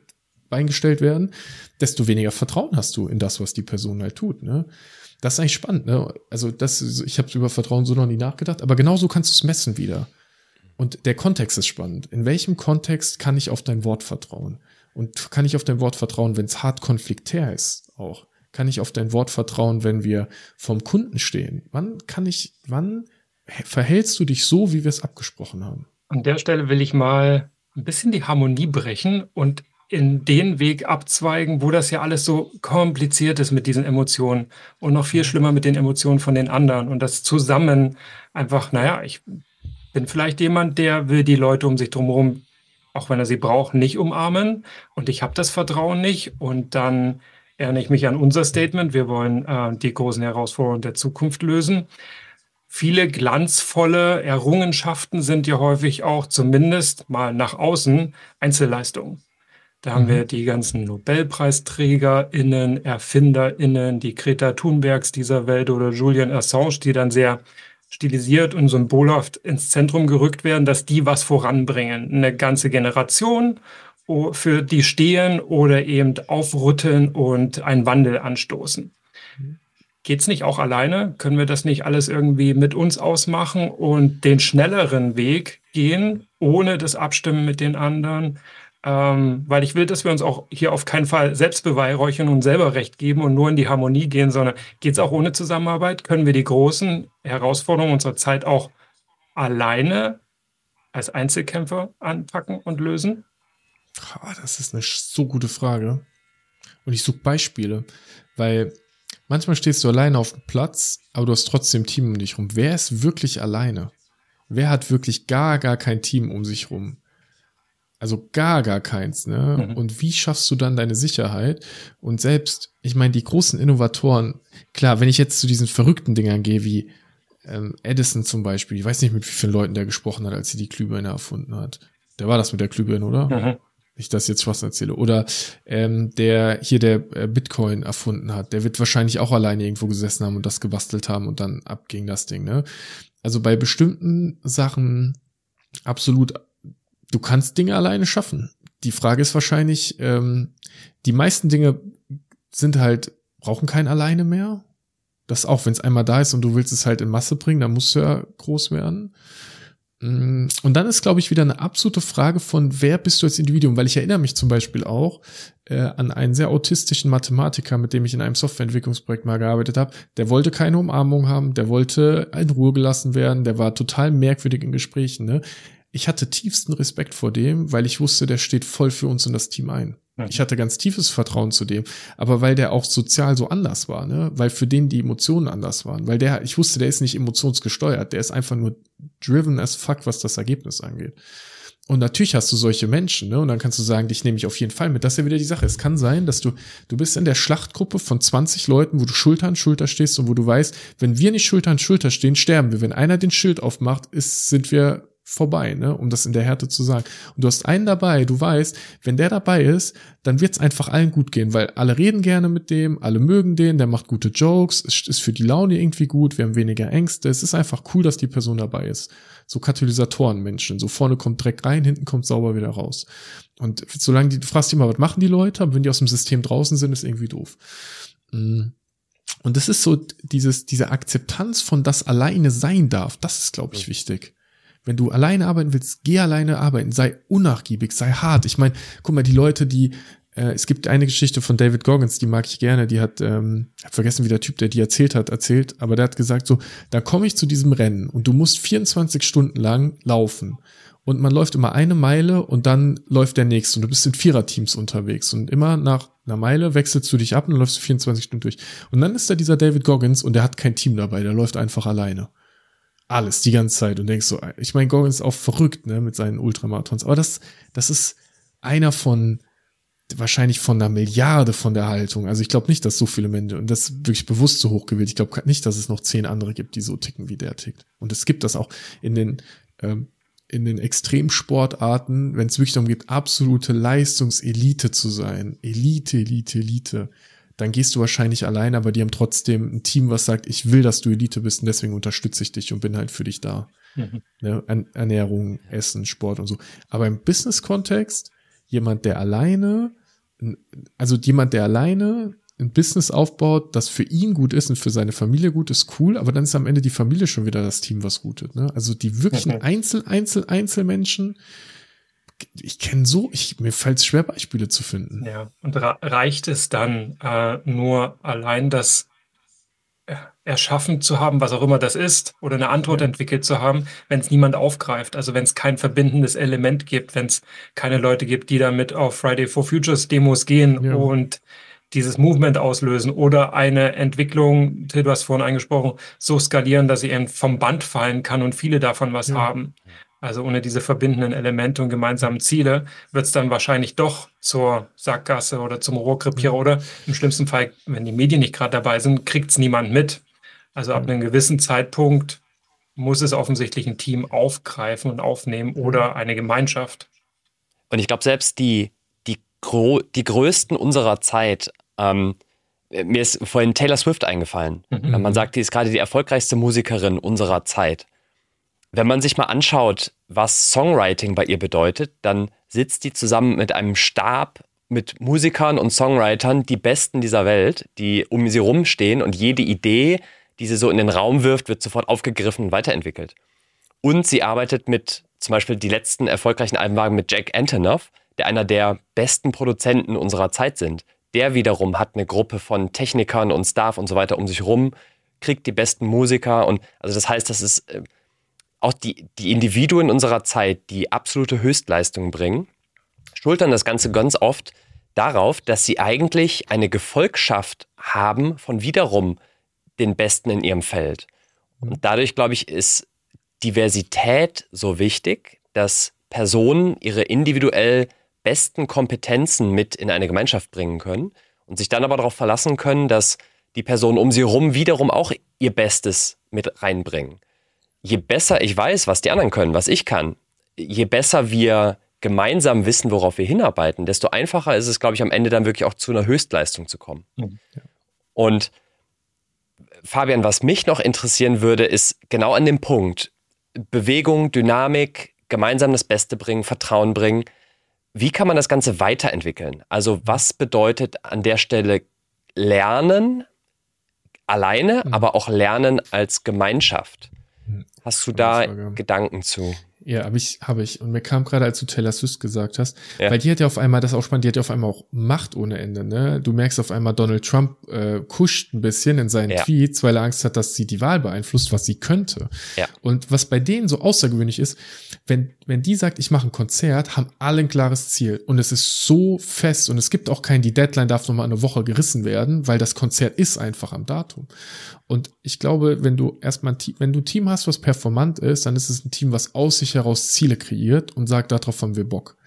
eingestellt werden, desto weniger Vertrauen hast du in das, was die Person halt tut. Ne? Das ist eigentlich spannend. Ne? Also das, ich habe über Vertrauen so noch nie nachgedacht, aber genauso kannst du es messen wieder. Und der Kontext ist spannend. In welchem Kontext kann ich auf dein Wort vertrauen? Und kann ich auf dein Wort vertrauen, wenn es hart konfliktär ist auch? Kann ich auf dein Wort vertrauen, wenn wir vom Kunden stehen? Wann kann ich, wann verhältst du dich so, wie wir es abgesprochen haben? An der Stelle will ich mal ein bisschen die Harmonie brechen und in den Weg abzweigen, wo das ja alles so kompliziert ist mit diesen Emotionen und noch viel schlimmer mit den Emotionen von den anderen. Und das zusammen einfach, naja, ich bin vielleicht jemand, der will die Leute um sich drumherum, auch wenn er sie braucht, nicht umarmen. Und ich habe das Vertrauen nicht. Und dann erinnere ich mich an unser Statement, wir wollen äh, die großen Herausforderungen der Zukunft lösen. Viele glanzvolle Errungenschaften sind ja häufig auch zumindest mal nach außen Einzelleistungen. Da haben mhm. wir die ganzen NobelpreisträgerInnen, ErfinderInnen, die Greta Thunbergs dieser Welt oder Julian Assange, die dann sehr stilisiert und symbolhaft ins Zentrum gerückt werden, dass die was voranbringen. Eine ganze Generation, für die stehen oder eben aufrütteln und einen Wandel anstoßen. Mhm. Geht's nicht auch alleine? Können wir das nicht alles irgendwie mit uns ausmachen und den schnelleren Weg gehen, ohne das Abstimmen mit den anderen? Ähm, weil ich will, dass wir uns auch hier auf keinen Fall selbst beweihräuchern und selber Recht geben und nur in die Harmonie gehen, sondern geht es auch ohne Zusammenarbeit? Können wir die großen Herausforderungen unserer Zeit auch alleine als Einzelkämpfer anpacken und lösen? Das ist eine so gute Frage. Und ich suche Beispiele, weil manchmal stehst du alleine auf dem Platz, aber du hast trotzdem Team um dich rum. Wer ist wirklich alleine? Wer hat wirklich gar, gar kein Team um sich rum? Also gar, gar keins, ne? Mhm. Und wie schaffst du dann deine Sicherheit? Und selbst, ich meine, die großen Innovatoren, klar, wenn ich jetzt zu diesen verrückten Dingern gehe, wie ähm, Edison zum Beispiel, ich weiß nicht, mit wie vielen Leuten der gesprochen hat, als sie die Glühbirne erfunden hat. Der war das mit der Glühbirne, oder? Mhm. Ich das jetzt was erzähle. Oder ähm, der hier der äh, Bitcoin erfunden hat, der wird wahrscheinlich auch alleine irgendwo gesessen haben und das gebastelt haben und dann abging das Ding, ne? Also bei bestimmten Sachen absolut du kannst Dinge alleine schaffen. Die Frage ist wahrscheinlich, ähm, die meisten Dinge sind halt, brauchen kein alleine mehr. Das auch, wenn es einmal da ist und du willst es halt in Masse bringen, dann musst du ja groß werden. Mm, und dann ist, glaube ich, wieder eine absolute Frage von, wer bist du als Individuum? Weil ich erinnere mich zum Beispiel auch äh, an einen sehr autistischen Mathematiker, mit dem ich in einem Softwareentwicklungsprojekt mal gearbeitet habe. Der wollte keine Umarmung haben, der wollte in Ruhe gelassen werden, der war total merkwürdig in Gesprächen. Ne? Ich hatte tiefsten Respekt vor dem, weil ich wusste, der steht voll für uns und das Team ein. Ich hatte ganz tiefes Vertrauen zu dem, aber weil der auch sozial so anders war, ne, weil für den die Emotionen anders waren, weil der, ich wusste, der ist nicht emotionsgesteuert, der ist einfach nur driven as fuck, was das Ergebnis angeht. Und natürlich hast du solche Menschen, ne? Und dann kannst du sagen, dich nehme ich auf jeden Fall mit. Das ist ja wieder die Sache. Es kann sein, dass du, du bist in der Schlachtgruppe von 20 Leuten, wo du Schulter an Schulter stehst und wo du weißt, wenn wir nicht Schulter an Schulter stehen, sterben wir. Wenn einer den Schild aufmacht, ist, sind wir vorbei, ne? um das in der Härte zu sagen. Und du hast einen dabei, du weißt, wenn der dabei ist, dann wird's einfach allen gut gehen, weil alle reden gerne mit dem, alle mögen den, der macht gute Jokes, es ist für die Laune irgendwie gut, wir haben weniger Ängste, es ist einfach cool, dass die Person dabei ist. So Katalysatoren Menschen, so vorne kommt Dreck rein, hinten kommt sauber wieder raus. Und solange die, du fragst dich immer, was machen die Leute, aber wenn die aus dem System draußen sind, ist irgendwie doof. Mm. Und das ist so dieses, diese Akzeptanz von das alleine sein darf, das ist, glaube ich, wichtig. Wenn du alleine arbeiten willst, geh alleine arbeiten, sei unnachgiebig, sei hart. Ich meine, guck mal, die Leute, die äh, es gibt eine Geschichte von David Goggins, die mag ich gerne, die hat, ähm, hab vergessen, wie der Typ, der die erzählt hat, erzählt, aber der hat gesagt so, da komme ich zu diesem Rennen und du musst 24 Stunden lang laufen. Und man läuft immer eine Meile und dann läuft der nächste. Und du bist in Viererteams unterwegs. Und immer nach einer Meile wechselst du dich ab und läufst 24 Stunden durch. Und dann ist da dieser David Goggins und der hat kein Team dabei, der läuft einfach alleine alles die ganze Zeit und denkst so, ich meine, Goggins ist auch verrückt, ne, mit seinen Ultramarathons. Aber das, das ist einer von, wahrscheinlich von einer Milliarde von der Haltung. Also ich glaube nicht, dass so viele Menschen, und das wirklich bewusst so hoch gewählt. Ich glaube nicht, dass es noch zehn andere gibt, die so ticken, wie der tickt. Und es gibt das auch in den, ähm, in den Extremsportarten, wenn es wirklich darum geht, absolute Leistungselite zu sein. Elite, Elite, Elite dann gehst du wahrscheinlich allein, aber die haben trotzdem ein Team, was sagt, ich will, dass du Elite bist und deswegen unterstütze ich dich und bin halt für dich da. Mhm. Ne? Ernährung, Essen, Sport und so. Aber im Business-Kontext, jemand, der alleine, also jemand, der alleine ein Business aufbaut, das für ihn gut ist und für seine Familie gut ist, cool, aber dann ist am Ende die Familie schon wieder das Team, was gut ist. Ne? Also die wirklichen okay. Einzel, Einzel, Einzelmenschen, ich kenne so, ich, mir fällt es schwer, Beispiele zu finden. Ja, und reicht es dann äh, nur allein das erschaffen zu haben, was auch immer das ist, oder eine Antwort ja. entwickelt zu haben, wenn es niemand aufgreift. Also wenn es kein verbindendes Element gibt, wenn es keine Leute gibt, die damit auf Friday for Futures Demos gehen ja. und dieses Movement auslösen oder eine Entwicklung, du hast vorhin angesprochen, so skalieren, dass sie eben vom Band fallen kann und viele davon was ja. haben. Also ohne diese verbindenden Elemente und gemeinsamen Ziele wird es dann wahrscheinlich doch zur Sackgasse oder zum Rohrkrepierer oder im schlimmsten Fall, wenn die Medien nicht gerade dabei sind, kriegt es niemand mit. Also ab einem gewissen Zeitpunkt muss es offensichtlich ein Team aufgreifen und aufnehmen oder eine Gemeinschaft. Und ich glaube, selbst die, die, die größten unserer Zeit, ähm, mir ist vorhin Taylor Swift eingefallen. Mhm. Man sagt, die ist gerade die erfolgreichste Musikerin unserer Zeit. Wenn man sich mal anschaut, was Songwriting bei ihr bedeutet, dann sitzt die zusammen mit einem Stab mit Musikern und Songwritern, die Besten dieser Welt, die um sie rumstehen und jede Idee, die sie so in den Raum wirft, wird sofort aufgegriffen und weiterentwickelt. Und sie arbeitet mit zum Beispiel die letzten erfolgreichen Alben waren mit Jack Antonoff, der einer der besten Produzenten unserer Zeit sind. Der wiederum hat eine Gruppe von Technikern und Staff und so weiter um sich rum, kriegt die besten Musiker und also das heißt, das ist äh, auch die, die Individuen unserer Zeit, die absolute Höchstleistung bringen, schultern das Ganze ganz oft darauf, dass sie eigentlich eine Gefolgschaft haben von wiederum den Besten in ihrem Feld. Und dadurch, glaube ich, ist Diversität so wichtig, dass Personen ihre individuell besten Kompetenzen mit in eine Gemeinschaft bringen können und sich dann aber darauf verlassen können, dass die Personen um sie herum wiederum auch ihr Bestes mit reinbringen. Je besser ich weiß, was die anderen können, was ich kann, je besser wir gemeinsam wissen, worauf wir hinarbeiten, desto einfacher ist es, glaube ich, am Ende dann wirklich auch zu einer Höchstleistung zu kommen. Mhm. Ja. Und Fabian, was mich noch interessieren würde, ist genau an dem Punkt Bewegung, Dynamik, gemeinsam das Beste bringen, Vertrauen bringen. Wie kann man das Ganze weiterentwickeln? Also was bedeutet an der Stelle Lernen alleine, mhm. aber auch Lernen als Gemeinschaft? Hast du da Gedanken zu? Ja, habe ich, habe ich. Und mir kam gerade, als du Taylor Swift gesagt hast, ja. weil die hat ja auf einmal, das ist auch spannend, die hat ja auf einmal auch Macht ohne Ende, ne? Du merkst auf einmal, Donald Trump äh, kuscht ein bisschen in seinen ja. Tweets, weil er Angst hat, dass sie die Wahl beeinflusst, was sie könnte. Ja. Und was bei denen so außergewöhnlich ist, wenn, wenn die sagt, ich mache ein Konzert, haben alle ein klares Ziel. Und es ist so fest und es gibt auch keinen, die Deadline darf nochmal eine Woche gerissen werden, weil das Konzert ist einfach am Datum. Und ich glaube, wenn du erstmal ein Team, wenn du ein Team hast, was performant ist, dann ist es ein Team, was aus sich heraus Ziele kreiert und sagt, darauf haben wir Bock.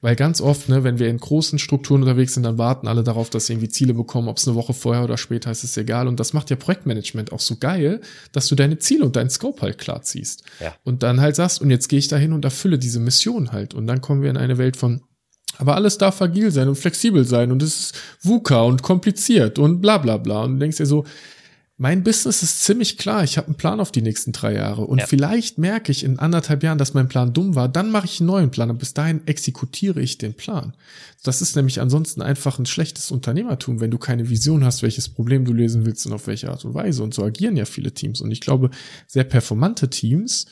Weil ganz oft, ne, wenn wir in großen Strukturen unterwegs sind, dann warten alle darauf, dass sie irgendwie Ziele bekommen, ob es eine Woche vorher oder später ist, ist egal. Und das macht ja Projektmanagement auch so geil, dass du deine Ziele und deinen Scope halt klar ziehst. Ja. Und dann halt sagst, und jetzt gehe ich dahin und erfülle diese Mission halt. Und dann kommen wir in eine Welt von, aber alles darf agil sein und flexibel sein und es ist VUCA und kompliziert und bla bla bla. Und du denkst dir so, mein Business ist ziemlich klar. Ich habe einen Plan auf die nächsten drei Jahre. Und ja. vielleicht merke ich in anderthalb Jahren, dass mein Plan dumm war. Dann mache ich einen neuen Plan. Und bis dahin exekutiere ich den Plan. Das ist nämlich ansonsten einfach ein schlechtes Unternehmertum, wenn du keine Vision hast, welches Problem du lösen willst und auf welche Art und Weise. Und so agieren ja viele Teams. Und ich glaube, sehr performante Teams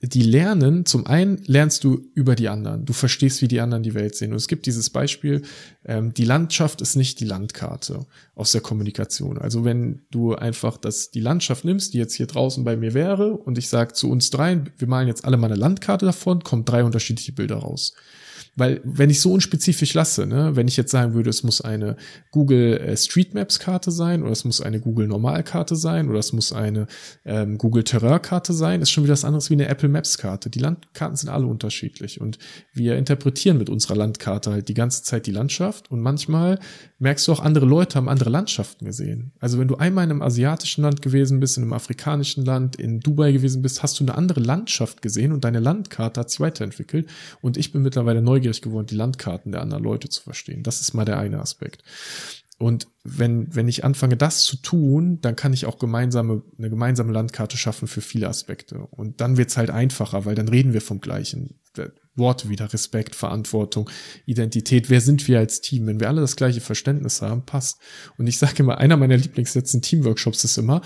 die lernen, zum einen lernst du über die anderen. Du verstehst, wie die anderen die Welt sehen. Und es gibt dieses Beispiel, ähm, die Landschaft ist nicht die Landkarte aus der Kommunikation. Also wenn du einfach das, die Landschaft nimmst, die jetzt hier draußen bei mir wäre, und ich sage zu uns dreien, wir malen jetzt alle mal eine Landkarte davon, kommen drei unterschiedliche Bilder raus. Weil wenn ich so unspezifisch lasse, ne, wenn ich jetzt sagen würde, es muss eine Google äh, Street Maps Karte sein oder es muss eine Google Normalkarte sein oder es muss eine ähm, Google Terrain Karte sein, ist schon wieder was anderes wie eine Apple Maps Karte. Die Landkarten sind alle unterschiedlich und wir interpretieren mit unserer Landkarte halt die ganze Zeit die Landschaft und manchmal merkst du auch, andere Leute haben andere Landschaften gesehen. Also wenn du einmal in einem asiatischen Land gewesen bist, in einem afrikanischen Land, in Dubai gewesen bist, hast du eine andere Landschaft gesehen und deine Landkarte hat sich weiterentwickelt und ich bin mittlerweile neugierig neugierig geworden, die Landkarten der anderen Leute zu verstehen. Das ist mal der eine Aspekt. Und wenn, wenn ich anfange, das zu tun, dann kann ich auch gemeinsame, eine gemeinsame Landkarte schaffen für viele Aspekte. Und dann wird's halt einfacher, weil dann reden wir vom Gleichen. Worte wieder, Respekt, Verantwortung, Identität. Wer sind wir als Team? Wenn wir alle das gleiche Verständnis haben, passt. Und ich sage immer, einer meiner Lieblingssätze in Teamworkshops ist immer,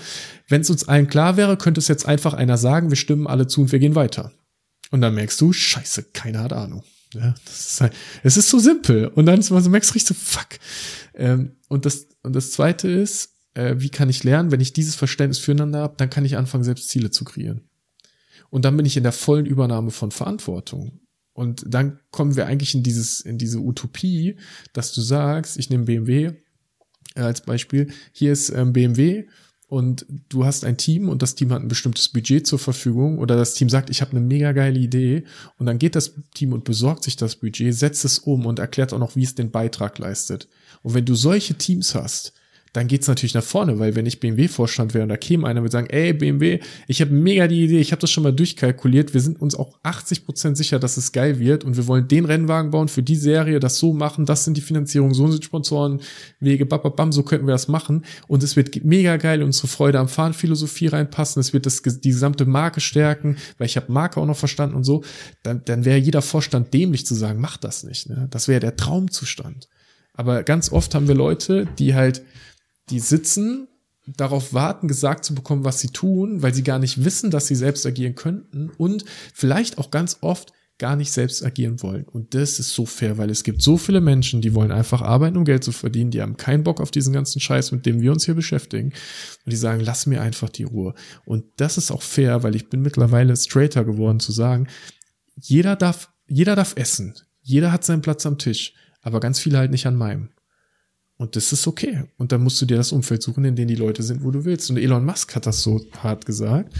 wenn es uns allen klar wäre, könnte es jetzt einfach einer sagen, wir stimmen alle zu und wir gehen weiter. Und dann merkst du, scheiße, keiner hat Ahnung. Ja, das ist halt, es ist so simpel. Und dann ist man so, merkst richtig so, fuck. Ähm, und das, und das zweite ist, äh, wie kann ich lernen? Wenn ich dieses Verständnis füreinander habe, dann kann ich anfangen, selbst Ziele zu kreieren. Und dann bin ich in der vollen Übernahme von Verantwortung. Und dann kommen wir eigentlich in dieses, in diese Utopie, dass du sagst, ich nehme BMW äh, als Beispiel, hier ist ähm, BMW und du hast ein Team und das Team hat ein bestimmtes Budget zur Verfügung oder das Team sagt, ich habe eine mega geile Idee und dann geht das Team und besorgt sich das Budget, setzt es um und erklärt auch noch, wie es den Beitrag leistet. Und wenn du solche Teams hast, dann geht's natürlich nach vorne, weil wenn ich BMW-Vorstand wäre und da käme einer und würde sagen, ey BMW, ich habe mega die Idee, ich habe das schon mal durchkalkuliert, wir sind uns auch 80 Prozent sicher, dass es geil wird und wir wollen den Rennwagen bauen für die Serie, das so machen, das sind die Finanzierungen, so sind Sponsoren, Wege, bababam, so könnten wir das machen und es wird mega geil unsere Freude am Fahren Philosophie reinpassen, es wird das, die gesamte Marke stärken, weil ich habe Marke auch noch verstanden und so, dann, dann wäre jeder Vorstand dämlich zu sagen, mach das nicht, ne? das wäre der Traumzustand. Aber ganz oft haben wir Leute, die halt die sitzen, darauf warten, gesagt zu bekommen, was sie tun, weil sie gar nicht wissen, dass sie selbst agieren könnten und vielleicht auch ganz oft gar nicht selbst agieren wollen. Und das ist so fair, weil es gibt so viele Menschen, die wollen einfach arbeiten, um Geld zu verdienen, die haben keinen Bock auf diesen ganzen Scheiß, mit dem wir uns hier beschäftigen. Und die sagen, lass mir einfach die Ruhe. Und das ist auch fair, weil ich bin mittlerweile straighter geworden zu sagen, jeder darf, jeder darf essen. Jeder hat seinen Platz am Tisch. aber ganz viele halt nicht an meinem. Und das ist okay. Und dann musst du dir das Umfeld suchen, in dem die Leute sind, wo du willst. Und Elon Musk hat das so hart gesagt.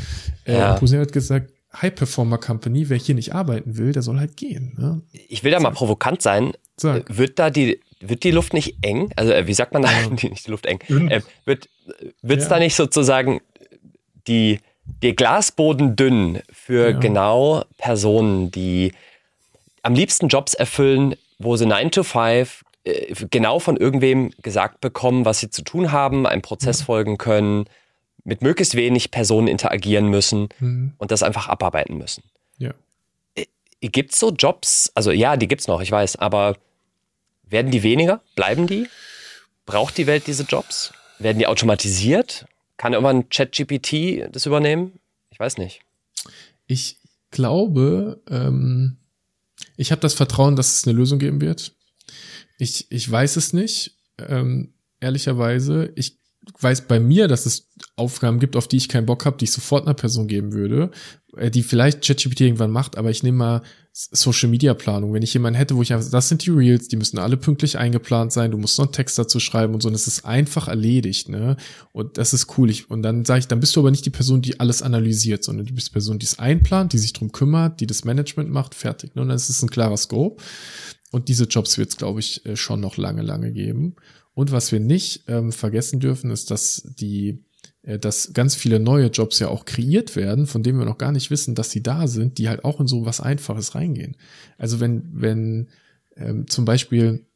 Äh, ja. Äh, hat gesagt, High Performer Company, wer hier nicht arbeiten will, der soll halt gehen. Ne? Ich will da mal provokant sein. Sag. Wird da die, wird die Luft nicht eng? Also, äh, wie sagt man da? Ja. nicht die Luft eng. Äh, wird es ja. da nicht sozusagen die, der Glasboden dünn für ja. genau Personen, die am liebsten Jobs erfüllen, wo sie 9 to 5 äh, genau von irgendwem gesagt bekommen, was sie zu tun haben, einem Prozess mhm. folgen können, mit möglichst wenig Personen interagieren müssen mhm. und das einfach abarbeiten müssen. Ja. Äh, gibt es so Jobs? Also ja, die gibt es noch, ich weiß, aber werden die weniger? Bleiben die? Braucht die Welt diese Jobs? Werden die automatisiert? Kann irgendwann ChatGPT das übernehmen? Ich weiß nicht. Ich glaube, ähm, ich habe das Vertrauen, dass es eine Lösung geben wird. Ich, ich weiß es nicht, ähm, ehrlicherweise. Ich weiß bei mir, dass es Aufgaben gibt, auf die ich keinen Bock habe, die ich sofort einer Person geben würde, äh, die vielleicht ChatGPT irgendwann macht, aber ich nehme mal Social Media Planung. Wenn ich jemanden hätte, wo ich einfach, das sind die Reels, die müssen alle pünktlich eingeplant sein, du musst noch einen Text dazu schreiben und so, und das ist einfach erledigt, ne? Und das ist cool. Ich, und dann sage ich, dann bist du aber nicht die Person, die alles analysiert, sondern du bist die Person, die es einplant, die sich drum kümmert, die das Management macht, fertig. Ne? Und dann ist es ein klarer Scope. Und diese Jobs wird es, glaube ich, äh, schon noch lange, lange geben. Und was wir nicht ähm, vergessen dürfen, ist, dass die äh, dass ganz viele neue Jobs ja auch kreiert werden, von denen wir noch gar nicht wissen, dass sie da sind, die halt auch in so was Einfaches reingehen. Also wenn, wenn ähm, zum Beispiel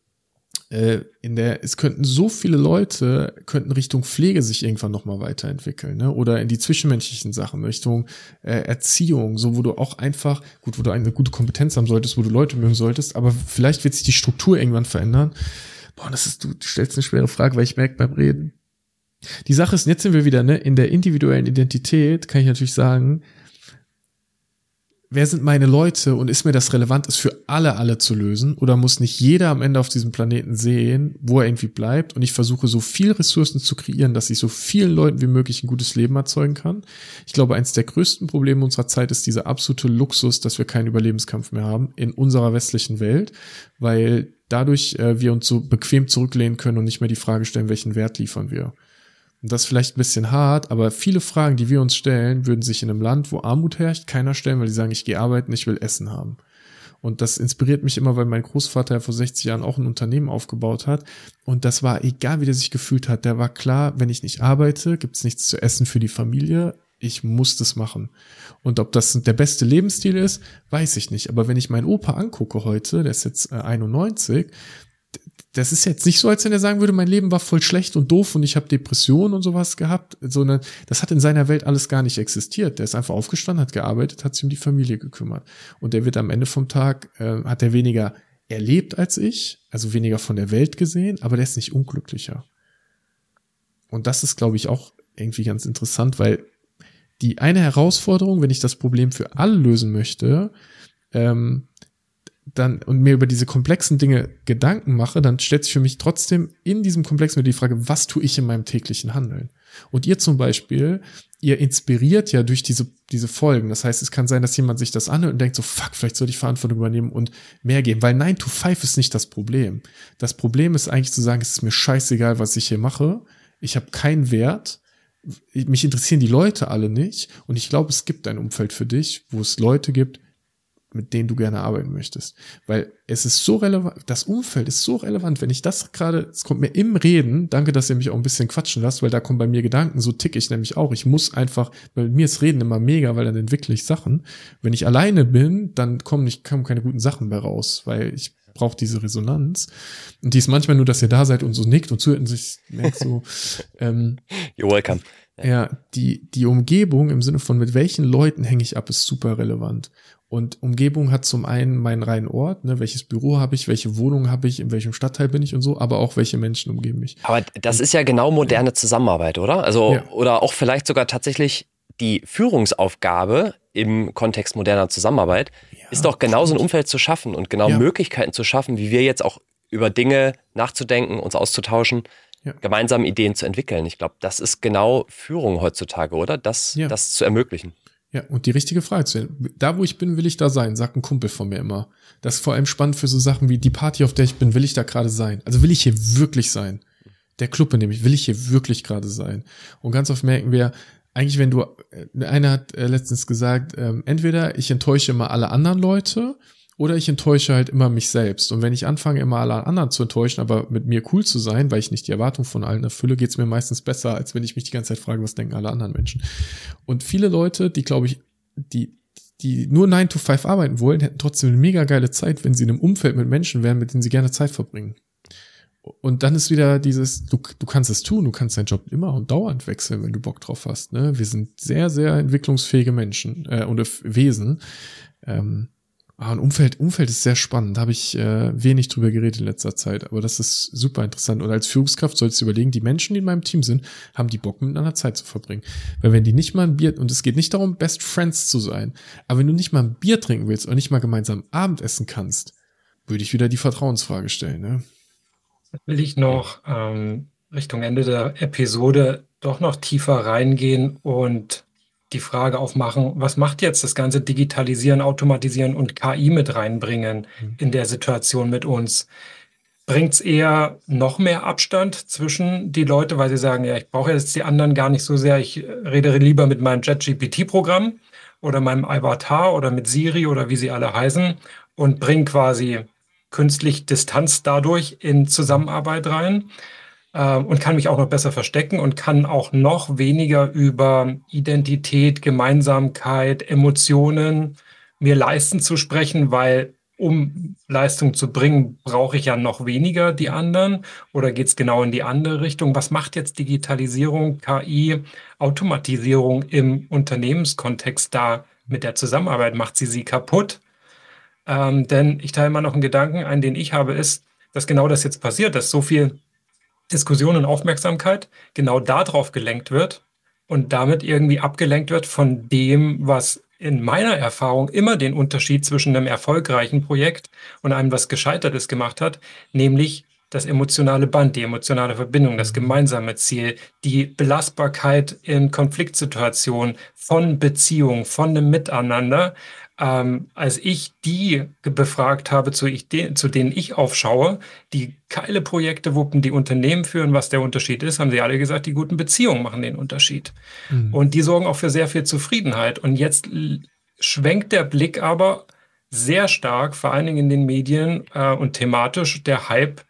äh, in der, es könnten so viele Leute, könnten Richtung Pflege sich irgendwann nochmal weiterentwickeln, ne? Oder in die zwischenmenschlichen Sachen, Richtung äh, Erziehung, so wo du auch einfach, gut, wo du eine gute Kompetenz haben solltest, wo du Leute mögen solltest, aber vielleicht wird sich die Struktur irgendwann verändern. Boah, das ist, du stellst eine schwere Frage, weil ich merke beim Reden. Die Sache ist, jetzt sind wir wieder, ne, in der individuellen Identität, kann ich natürlich sagen, wer sind meine Leute und ist mir das relevant, ist für alle, alle zu lösen? Oder muss nicht jeder am Ende auf diesem Planeten sehen, wo er irgendwie bleibt? Und ich versuche so viel Ressourcen zu kreieren, dass ich so vielen Leuten wie möglich ein gutes Leben erzeugen kann. Ich glaube, eins der größten Probleme unserer Zeit ist dieser absolute Luxus, dass wir keinen Überlebenskampf mehr haben in unserer westlichen Welt, weil dadurch äh, wir uns so bequem zurücklehnen können und nicht mehr die Frage stellen, welchen Wert liefern wir. Das ist vielleicht ein bisschen hart, aber viele Fragen, die wir uns stellen, würden sich in einem Land, wo Armut herrscht, keiner stellen, weil die sagen, ich gehe arbeiten, ich will Essen haben. Und das inspiriert mich immer, weil mein Großvater ja vor 60 Jahren auch ein Unternehmen aufgebaut hat. Und das war, egal wie der sich gefühlt hat, der war klar, wenn ich nicht arbeite, gibt's nichts zu essen für die Familie. Ich muss das machen. Und ob das der beste Lebensstil ist, weiß ich nicht. Aber wenn ich meinen Opa angucke heute, der ist jetzt 91, äh, das ist jetzt nicht so, als wenn er sagen würde, mein Leben war voll schlecht und doof und ich habe Depressionen und sowas gehabt, sondern das hat in seiner Welt alles gar nicht existiert. Der ist einfach aufgestanden, hat gearbeitet, hat sich um die Familie gekümmert. Und der wird am Ende vom Tag, äh, hat er weniger erlebt als ich, also weniger von der Welt gesehen, aber der ist nicht unglücklicher. Und das ist, glaube ich, auch irgendwie ganz interessant, weil die eine Herausforderung, wenn ich das Problem für alle lösen möchte, ähm, dann und mir über diese komplexen Dinge Gedanken mache, dann stellt sich für mich trotzdem in diesem Komplex mir die Frage, was tue ich in meinem täglichen Handeln? Und ihr zum Beispiel, ihr inspiriert ja durch diese, diese Folgen. Das heißt, es kann sein, dass jemand sich das anhört und denkt so, fuck, vielleicht sollte ich Verantwortung übernehmen und mehr geben. Weil 9 to 5 ist nicht das Problem. Das Problem ist eigentlich zu sagen, es ist mir scheißegal, was ich hier mache. Ich habe keinen Wert. Mich interessieren die Leute alle nicht. Und ich glaube, es gibt ein Umfeld für dich, wo es Leute gibt, mit denen du gerne arbeiten möchtest. Weil es ist so relevant, das Umfeld ist so relevant, wenn ich das gerade, es kommt mir im Reden, danke, dass ihr mich auch ein bisschen quatschen lasst, weil da kommen bei mir Gedanken, so tick ich nämlich auch. Ich muss einfach, weil mir ist Reden immer mega, weil dann entwickle ich Sachen. Wenn ich alleine bin, dann kommen nicht, kommen keine guten Sachen mehr raus, weil ich brauche diese Resonanz. Und die ist manchmal nur, dass ihr da seid und so nickt und zuhört und sich merkt so, ähm, You're welcome. Ja, die, die Umgebung im Sinne von mit welchen Leuten hänge ich ab, ist super relevant. Und Umgebung hat zum einen meinen reinen Ort, ne, welches Büro habe ich, welche Wohnung habe ich, in welchem Stadtteil bin ich und so, aber auch welche Menschen umgeben mich. Aber das ist ja genau moderne Zusammenarbeit, oder? Also, ja. oder auch vielleicht sogar tatsächlich die Führungsaufgabe im Kontext moderner Zusammenarbeit ja, ist doch genau so ein Umfeld zu schaffen und genau ja. Möglichkeiten zu schaffen, wie wir jetzt auch über Dinge nachzudenken, uns auszutauschen, gemeinsam Ideen zu entwickeln. Ich glaube, das ist genau Führung heutzutage, oder? Das, das zu ermöglichen. Ja, und die richtige Frage zu stellen. Da, wo ich bin, will ich da sein, sagt ein Kumpel von mir immer. Das ist vor allem spannend für so Sachen wie die Party, auf der ich bin, will ich da gerade sein? Also will ich hier wirklich sein? Der Club, in dem ich will ich hier wirklich gerade sein? Und ganz oft merken wir, eigentlich, wenn du, äh, einer hat äh, letztens gesagt, ähm, entweder ich enttäusche immer alle anderen Leute oder ich enttäusche halt immer mich selbst. Und wenn ich anfange, immer alle anderen zu enttäuschen, aber mit mir cool zu sein, weil ich nicht die Erwartung von allen erfülle, geht's mir meistens besser, als wenn ich mich die ganze Zeit frage, was denken alle anderen Menschen. Und viele Leute, die, glaube ich, die, die nur 9 to 5 arbeiten wollen, hätten trotzdem eine mega geile Zeit, wenn sie in einem Umfeld mit Menschen wären, mit denen sie gerne Zeit verbringen. Und dann ist wieder dieses, du, du kannst es tun, du kannst deinen Job immer und dauernd wechseln, wenn du Bock drauf hast. Ne? Wir sind sehr, sehr entwicklungsfähige Menschen äh, und Wesen. Ähm, Ah, ein Umfeld, Umfeld ist sehr spannend. Da habe ich äh, wenig drüber geredet in letzter Zeit, aber das ist super interessant. Und als Führungskraft solltest du überlegen, die Menschen, die in meinem Team sind, haben die Bock miteinander Zeit zu verbringen. Weil wenn die nicht mal ein Bier, und es geht nicht darum, Best Friends zu sein, aber wenn du nicht mal ein Bier trinken willst und nicht mal gemeinsam Abendessen kannst, würde ich wieder die Vertrauensfrage stellen. Ne? Will ich noch ähm, Richtung Ende der Episode doch noch tiefer reingehen und die Frage aufmachen, was macht jetzt das ganze Digitalisieren, Automatisieren und KI mit reinbringen mhm. in der Situation mit uns? Bringt es eher noch mehr Abstand zwischen die Leute, weil sie sagen, ja, ich brauche jetzt die anderen gar nicht so sehr, ich rede lieber mit meinem JetGPT-Programm oder meinem Avatar oder mit Siri oder wie sie alle heißen und bringe quasi künstlich Distanz dadurch in Zusammenarbeit rein äh, und kann mich auch noch besser verstecken und kann auch noch weniger über Identität, Gemeinsamkeit, Emotionen mir leisten zu sprechen, weil um Leistung zu bringen, brauche ich ja noch weniger die anderen oder geht es genau in die andere Richtung? Was macht jetzt Digitalisierung, KI, Automatisierung im Unternehmenskontext da mit der Zusammenarbeit? Macht sie sie kaputt? Ähm, denn ich teile mal noch einen Gedanken ein, den ich habe, ist, dass genau das jetzt passiert, dass so viel Diskussion und Aufmerksamkeit genau darauf gelenkt wird und damit irgendwie abgelenkt wird von dem, was in meiner Erfahrung immer den Unterschied zwischen einem erfolgreichen Projekt und einem, was gescheitert ist, gemacht hat, nämlich das emotionale Band, die emotionale Verbindung, das gemeinsame Ziel, die Belastbarkeit in Konfliktsituationen von Beziehungen, von einem Miteinander, ähm, als ich die befragt habe, zu, ich, de, zu denen ich aufschaue, die geile Projekte wuppen, die Unternehmen führen, was der Unterschied ist, haben sie alle gesagt, die guten Beziehungen machen den Unterschied. Mhm. Und die sorgen auch für sehr viel Zufriedenheit. Und jetzt schwenkt der Blick aber sehr stark, vor allen Dingen in den Medien äh, und thematisch, der Hype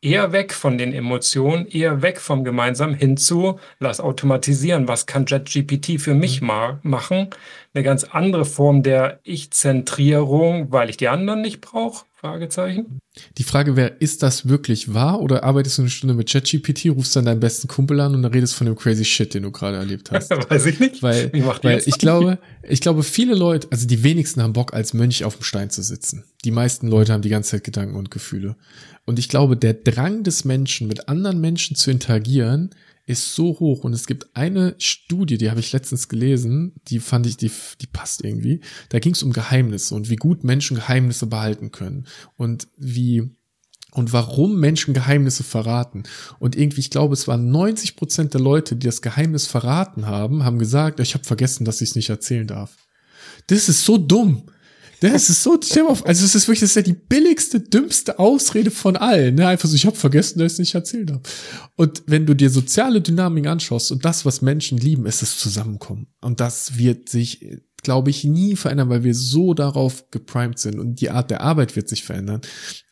eher weg von den Emotionen, eher weg vom Gemeinsamen hin zu, lass automatisieren, was kann JetGPT für mich mhm. ma machen? Eine ganz andere Form der Ich-Zentrierung, weil ich die anderen nicht brauche? Fragezeichen. Die Frage wäre, ist das wirklich wahr oder arbeitest du eine Stunde mit ChatGPT, rufst dann deinen besten Kumpel an und dann redest von dem crazy Shit, den du gerade erlebt hast? Weiß ich nicht. Weil, weil ich glaube, ich glaube, viele Leute, also die wenigsten haben Bock, als Mönch auf dem Stein zu sitzen. Die meisten Leute haben die ganze Zeit Gedanken und Gefühle. Und ich glaube, der Drang des Menschen, mit anderen Menschen zu interagieren, ist so hoch. Und es gibt eine Studie, die habe ich letztens gelesen, die fand ich, die, die passt irgendwie. Da ging es um Geheimnisse und wie gut Menschen Geheimnisse behalten können. Und wie und warum Menschen Geheimnisse verraten. Und irgendwie, ich glaube, es waren 90 Prozent der Leute, die das Geheimnis verraten haben, haben gesagt, ich habe vergessen, dass ich es nicht erzählen darf. Das ist so dumm. Das ist so, also es ist wirklich, das ist ja die billigste, dümmste Ausrede von allen. Ne? Einfach so, ich habe vergessen, dass ich es nicht erzählt habe. Und wenn du dir soziale Dynamik anschaust und das, was Menschen lieben, ist das Zusammenkommen. Und das wird sich, glaube ich, nie verändern, weil wir so darauf geprimed sind. Und die Art der Arbeit wird sich verändern.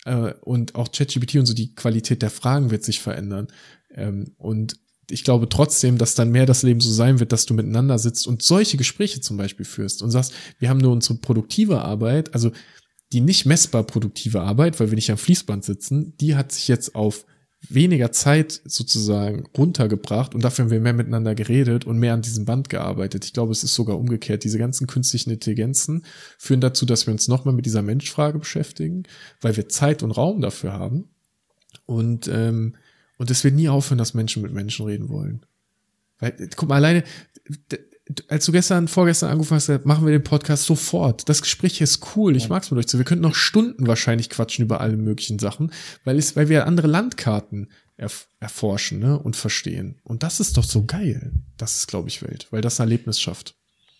Äh, und auch ChatGPT und so die Qualität der Fragen wird sich verändern. Ähm, und ich glaube trotzdem, dass dann mehr das Leben so sein wird, dass du miteinander sitzt und solche Gespräche zum Beispiel führst und sagst, wir haben nur unsere produktive Arbeit, also die nicht messbar produktive Arbeit, weil wir nicht am Fließband sitzen, die hat sich jetzt auf weniger Zeit sozusagen runtergebracht und dafür haben wir mehr miteinander geredet und mehr an diesem Band gearbeitet. Ich glaube, es ist sogar umgekehrt. Diese ganzen künstlichen Intelligenzen führen dazu, dass wir uns nochmal mit dieser Menschfrage beschäftigen, weil wir Zeit und Raum dafür haben. Und ähm, und es wird nie aufhören, dass Menschen mit Menschen reden wollen. Weil, guck mal, alleine, als du gestern, vorgestern angefangen hast, machen wir den Podcast sofort. Das Gespräch ist cool. Ich mag's mit euch so. Wir könnten noch Stunden wahrscheinlich quatschen über alle möglichen Sachen, weil es, weil wir andere Landkarten erf erforschen, ne, und verstehen. Und das ist doch so geil. Das ist, glaube ich, Welt, weil das ein Erlebnis schafft.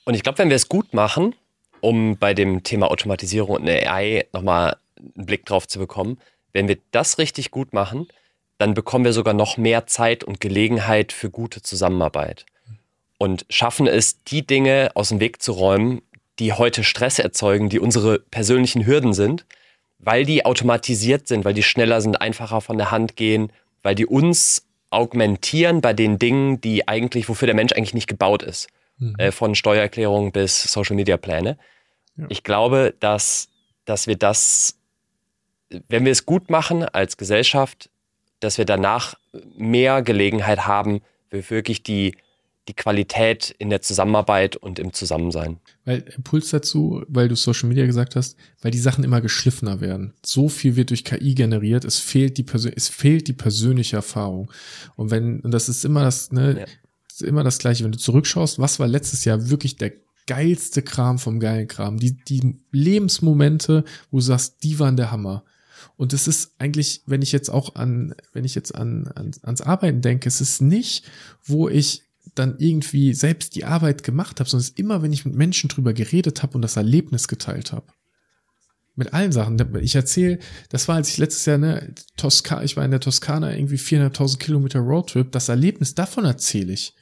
Und ich glaube, wenn wir es gut machen, um bei dem Thema Automatisierung und AI nochmal einen Blick drauf zu bekommen, wenn wir das richtig gut machen, dann bekommen wir sogar noch mehr Zeit und Gelegenheit für gute Zusammenarbeit. Und schaffen es, die Dinge aus dem Weg zu räumen, die heute Stress erzeugen, die unsere persönlichen Hürden sind, weil die automatisiert sind, weil die schneller sind, einfacher von der Hand gehen, weil die uns augmentieren bei den Dingen, die eigentlich, wofür der Mensch eigentlich nicht gebaut ist. Mhm. Äh, von Steuererklärung bis Social Media Pläne. Ja. Ich glaube, dass, dass wir das, wenn wir es gut machen als Gesellschaft, dass wir danach mehr Gelegenheit haben, für wirklich die die Qualität in der Zusammenarbeit und im Zusammensein. Weil Impuls dazu, weil du Social Media gesagt hast, weil die Sachen immer geschliffener werden. So viel wird durch KI generiert, es fehlt die Persön es fehlt die persönliche Erfahrung. Und wenn, und das ist immer das, ne, ja. ist immer das Gleiche, wenn du zurückschaust, was war letztes Jahr wirklich der geilste Kram vom geilen Kram? Die, die Lebensmomente, wo du sagst, die waren der Hammer. Und es ist eigentlich, wenn ich jetzt auch an, wenn ich jetzt an, an ans Arbeiten denke, es ist nicht, wo ich dann irgendwie selbst die Arbeit gemacht habe, sondern es ist immer, wenn ich mit Menschen drüber geredet habe und das Erlebnis geteilt habe. Mit allen Sachen. Ich erzähle, das war, als ich letztes Jahr, ne, Toska, ich war in der Toskana, irgendwie 400.000 Kilometer Roadtrip, das Erlebnis davon erzähle ich.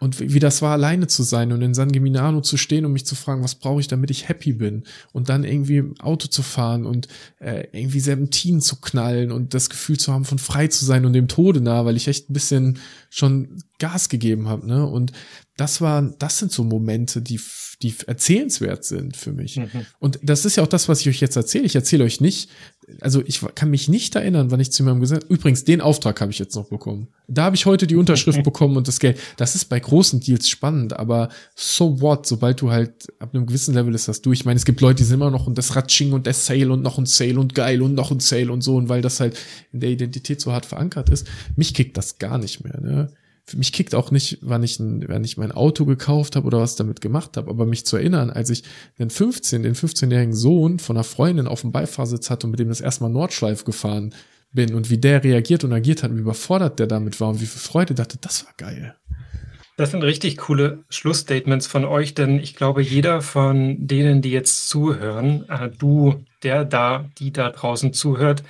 Und wie das war, alleine zu sein und in San Gimignano zu stehen und mich zu fragen, was brauche ich, damit ich happy bin? Und dann irgendwie im Auto zu fahren und äh, irgendwie Serpentinen zu knallen und das Gefühl zu haben, von frei zu sein und dem Tode nah, weil ich echt ein bisschen schon Gas gegeben habe. Ne? Und das waren, das sind so Momente, die, die erzählenswert sind für mich. Mhm. Und das ist ja auch das, was ich euch jetzt erzähle. Ich erzähle euch nicht, also ich kann mich nicht erinnern, wann ich zu meinem gesagt übrigens, den Auftrag habe ich jetzt noch bekommen. Da habe ich heute die Unterschrift bekommen und das Geld. Das ist bei großen Deals spannend, aber so what, sobald du halt ab einem gewissen Level ist das du. Ich meine, es gibt Leute, die sind immer noch und das Ratsching und der Sale und noch ein Sale und geil und noch ein Sale und so und weil das halt in der Identität so hart verankert ist, mich kickt das gar nicht mehr, ne? Mich kickt auch nicht, wann ich, ein, wann ich mein Auto gekauft habe oder was damit gemacht habe, aber mich zu erinnern, als ich den 15, den 15-jährigen Sohn von einer Freundin auf dem Beifahrersitz hatte und mit dem das erstmal Nordschleif gefahren bin und wie der reagiert und agiert hat, wie überfordert der damit war und wie viel Freude dachte, das war geil. Das sind richtig coole Schlussstatements von euch, denn ich glaube, jeder von denen, die jetzt zuhören, äh, du, der da, die da draußen zuhört,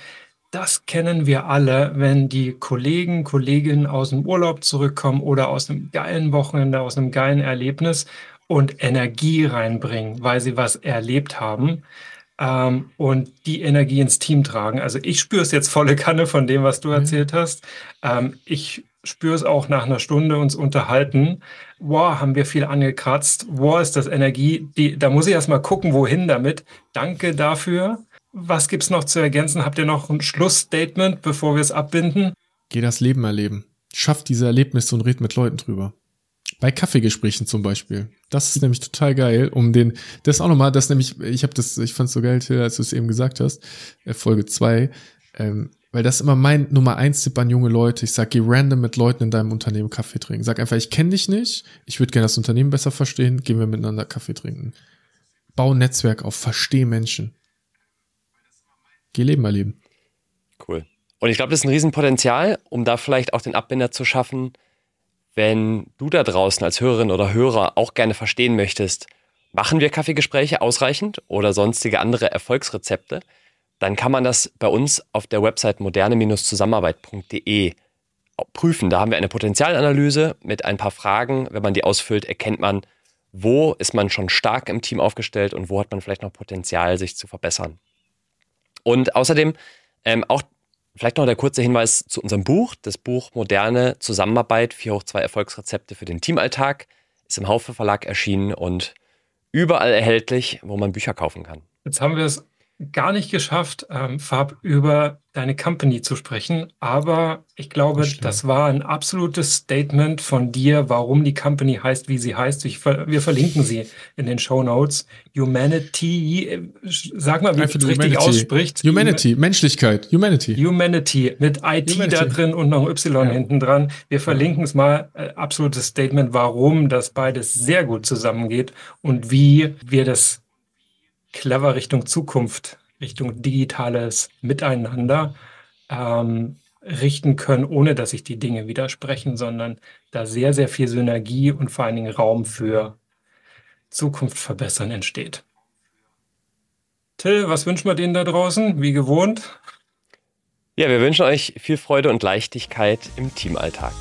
das kennen wir alle, wenn die Kollegen, Kolleginnen aus dem Urlaub zurückkommen oder aus einem geilen Wochenende, aus einem geilen Erlebnis und Energie reinbringen, weil sie was erlebt haben ähm, und die Energie ins Team tragen. Also ich spüre es jetzt volle Kanne von dem, was du mhm. erzählt hast. Ähm, ich spüre es auch nach einer Stunde uns unterhalten. Wow, haben wir viel angekratzt. Wow, ist das Energie. Die, da muss ich erst mal gucken, wohin damit. Danke dafür. Was gibt's noch zu ergänzen? Habt ihr noch ein Schlussstatement, bevor wir es abbinden? Geh das Leben erleben. Schaff diese Erlebnisse und red mit Leuten drüber. Bei Kaffeegesprächen zum Beispiel. Das ist nämlich total geil, um den, das auch nochmal, das nämlich, ich habe das, ich fand's so geil, Till, als du es eben gesagt hast, äh, Folge zwei, ähm, weil das ist immer mein Nummer eins Tipp an junge Leute. Ich sag, geh random mit Leuten in deinem Unternehmen Kaffee trinken. Sag einfach, ich kenne dich nicht, ich würde gerne das Unternehmen besser verstehen, gehen wir miteinander Kaffee trinken. Bau ein Netzwerk auf, versteh Menschen. Geh Leben erleben. Cool. Und ich glaube, das ist ein Riesenpotenzial, um da vielleicht auch den Abbinder zu schaffen, wenn du da draußen als Hörerin oder Hörer auch gerne verstehen möchtest, machen wir Kaffeegespräche ausreichend oder sonstige andere Erfolgsrezepte, dann kann man das bei uns auf der Website moderne-zusammenarbeit.de prüfen. Da haben wir eine Potenzialanalyse mit ein paar Fragen. Wenn man die ausfüllt, erkennt man, wo ist man schon stark im Team aufgestellt und wo hat man vielleicht noch Potenzial, sich zu verbessern. Und außerdem ähm, auch vielleicht noch der kurze Hinweis zu unserem Buch. Das Buch Moderne Zusammenarbeit, 4 hoch 2 Erfolgsrezepte für den Teamalltag, ist im Haufe Verlag erschienen und überall erhältlich, wo man Bücher kaufen kann. Jetzt haben wir es gar nicht geschafft, ähm, Fab, über deine Company zu sprechen. Aber ich glaube, das, das, war ein absolutes Statement von dir, warum die Company heißt, wie sie heißt. Ich, wir verlinken sie in den Show Notes. Humanity, sag mal, wie man es richtig ausspricht. Humanity, Menschlichkeit, Humanity. Humanity mit IT Humanity. da drin und noch ein Y ja. hinten dran. Wir verlinken es mal. Äh, absolutes Statement, warum das beides sehr gut zusammengeht und wie wir das clever Richtung Zukunft, Richtung digitales Miteinander ähm, richten können, ohne dass sich die Dinge widersprechen, sondern da sehr, sehr viel Synergie und vor allen Dingen Raum für Zukunft verbessern entsteht. Till, was wünschen wir denen da draußen? Wie gewohnt? Ja, wir wünschen euch viel Freude und Leichtigkeit im Teamalltag.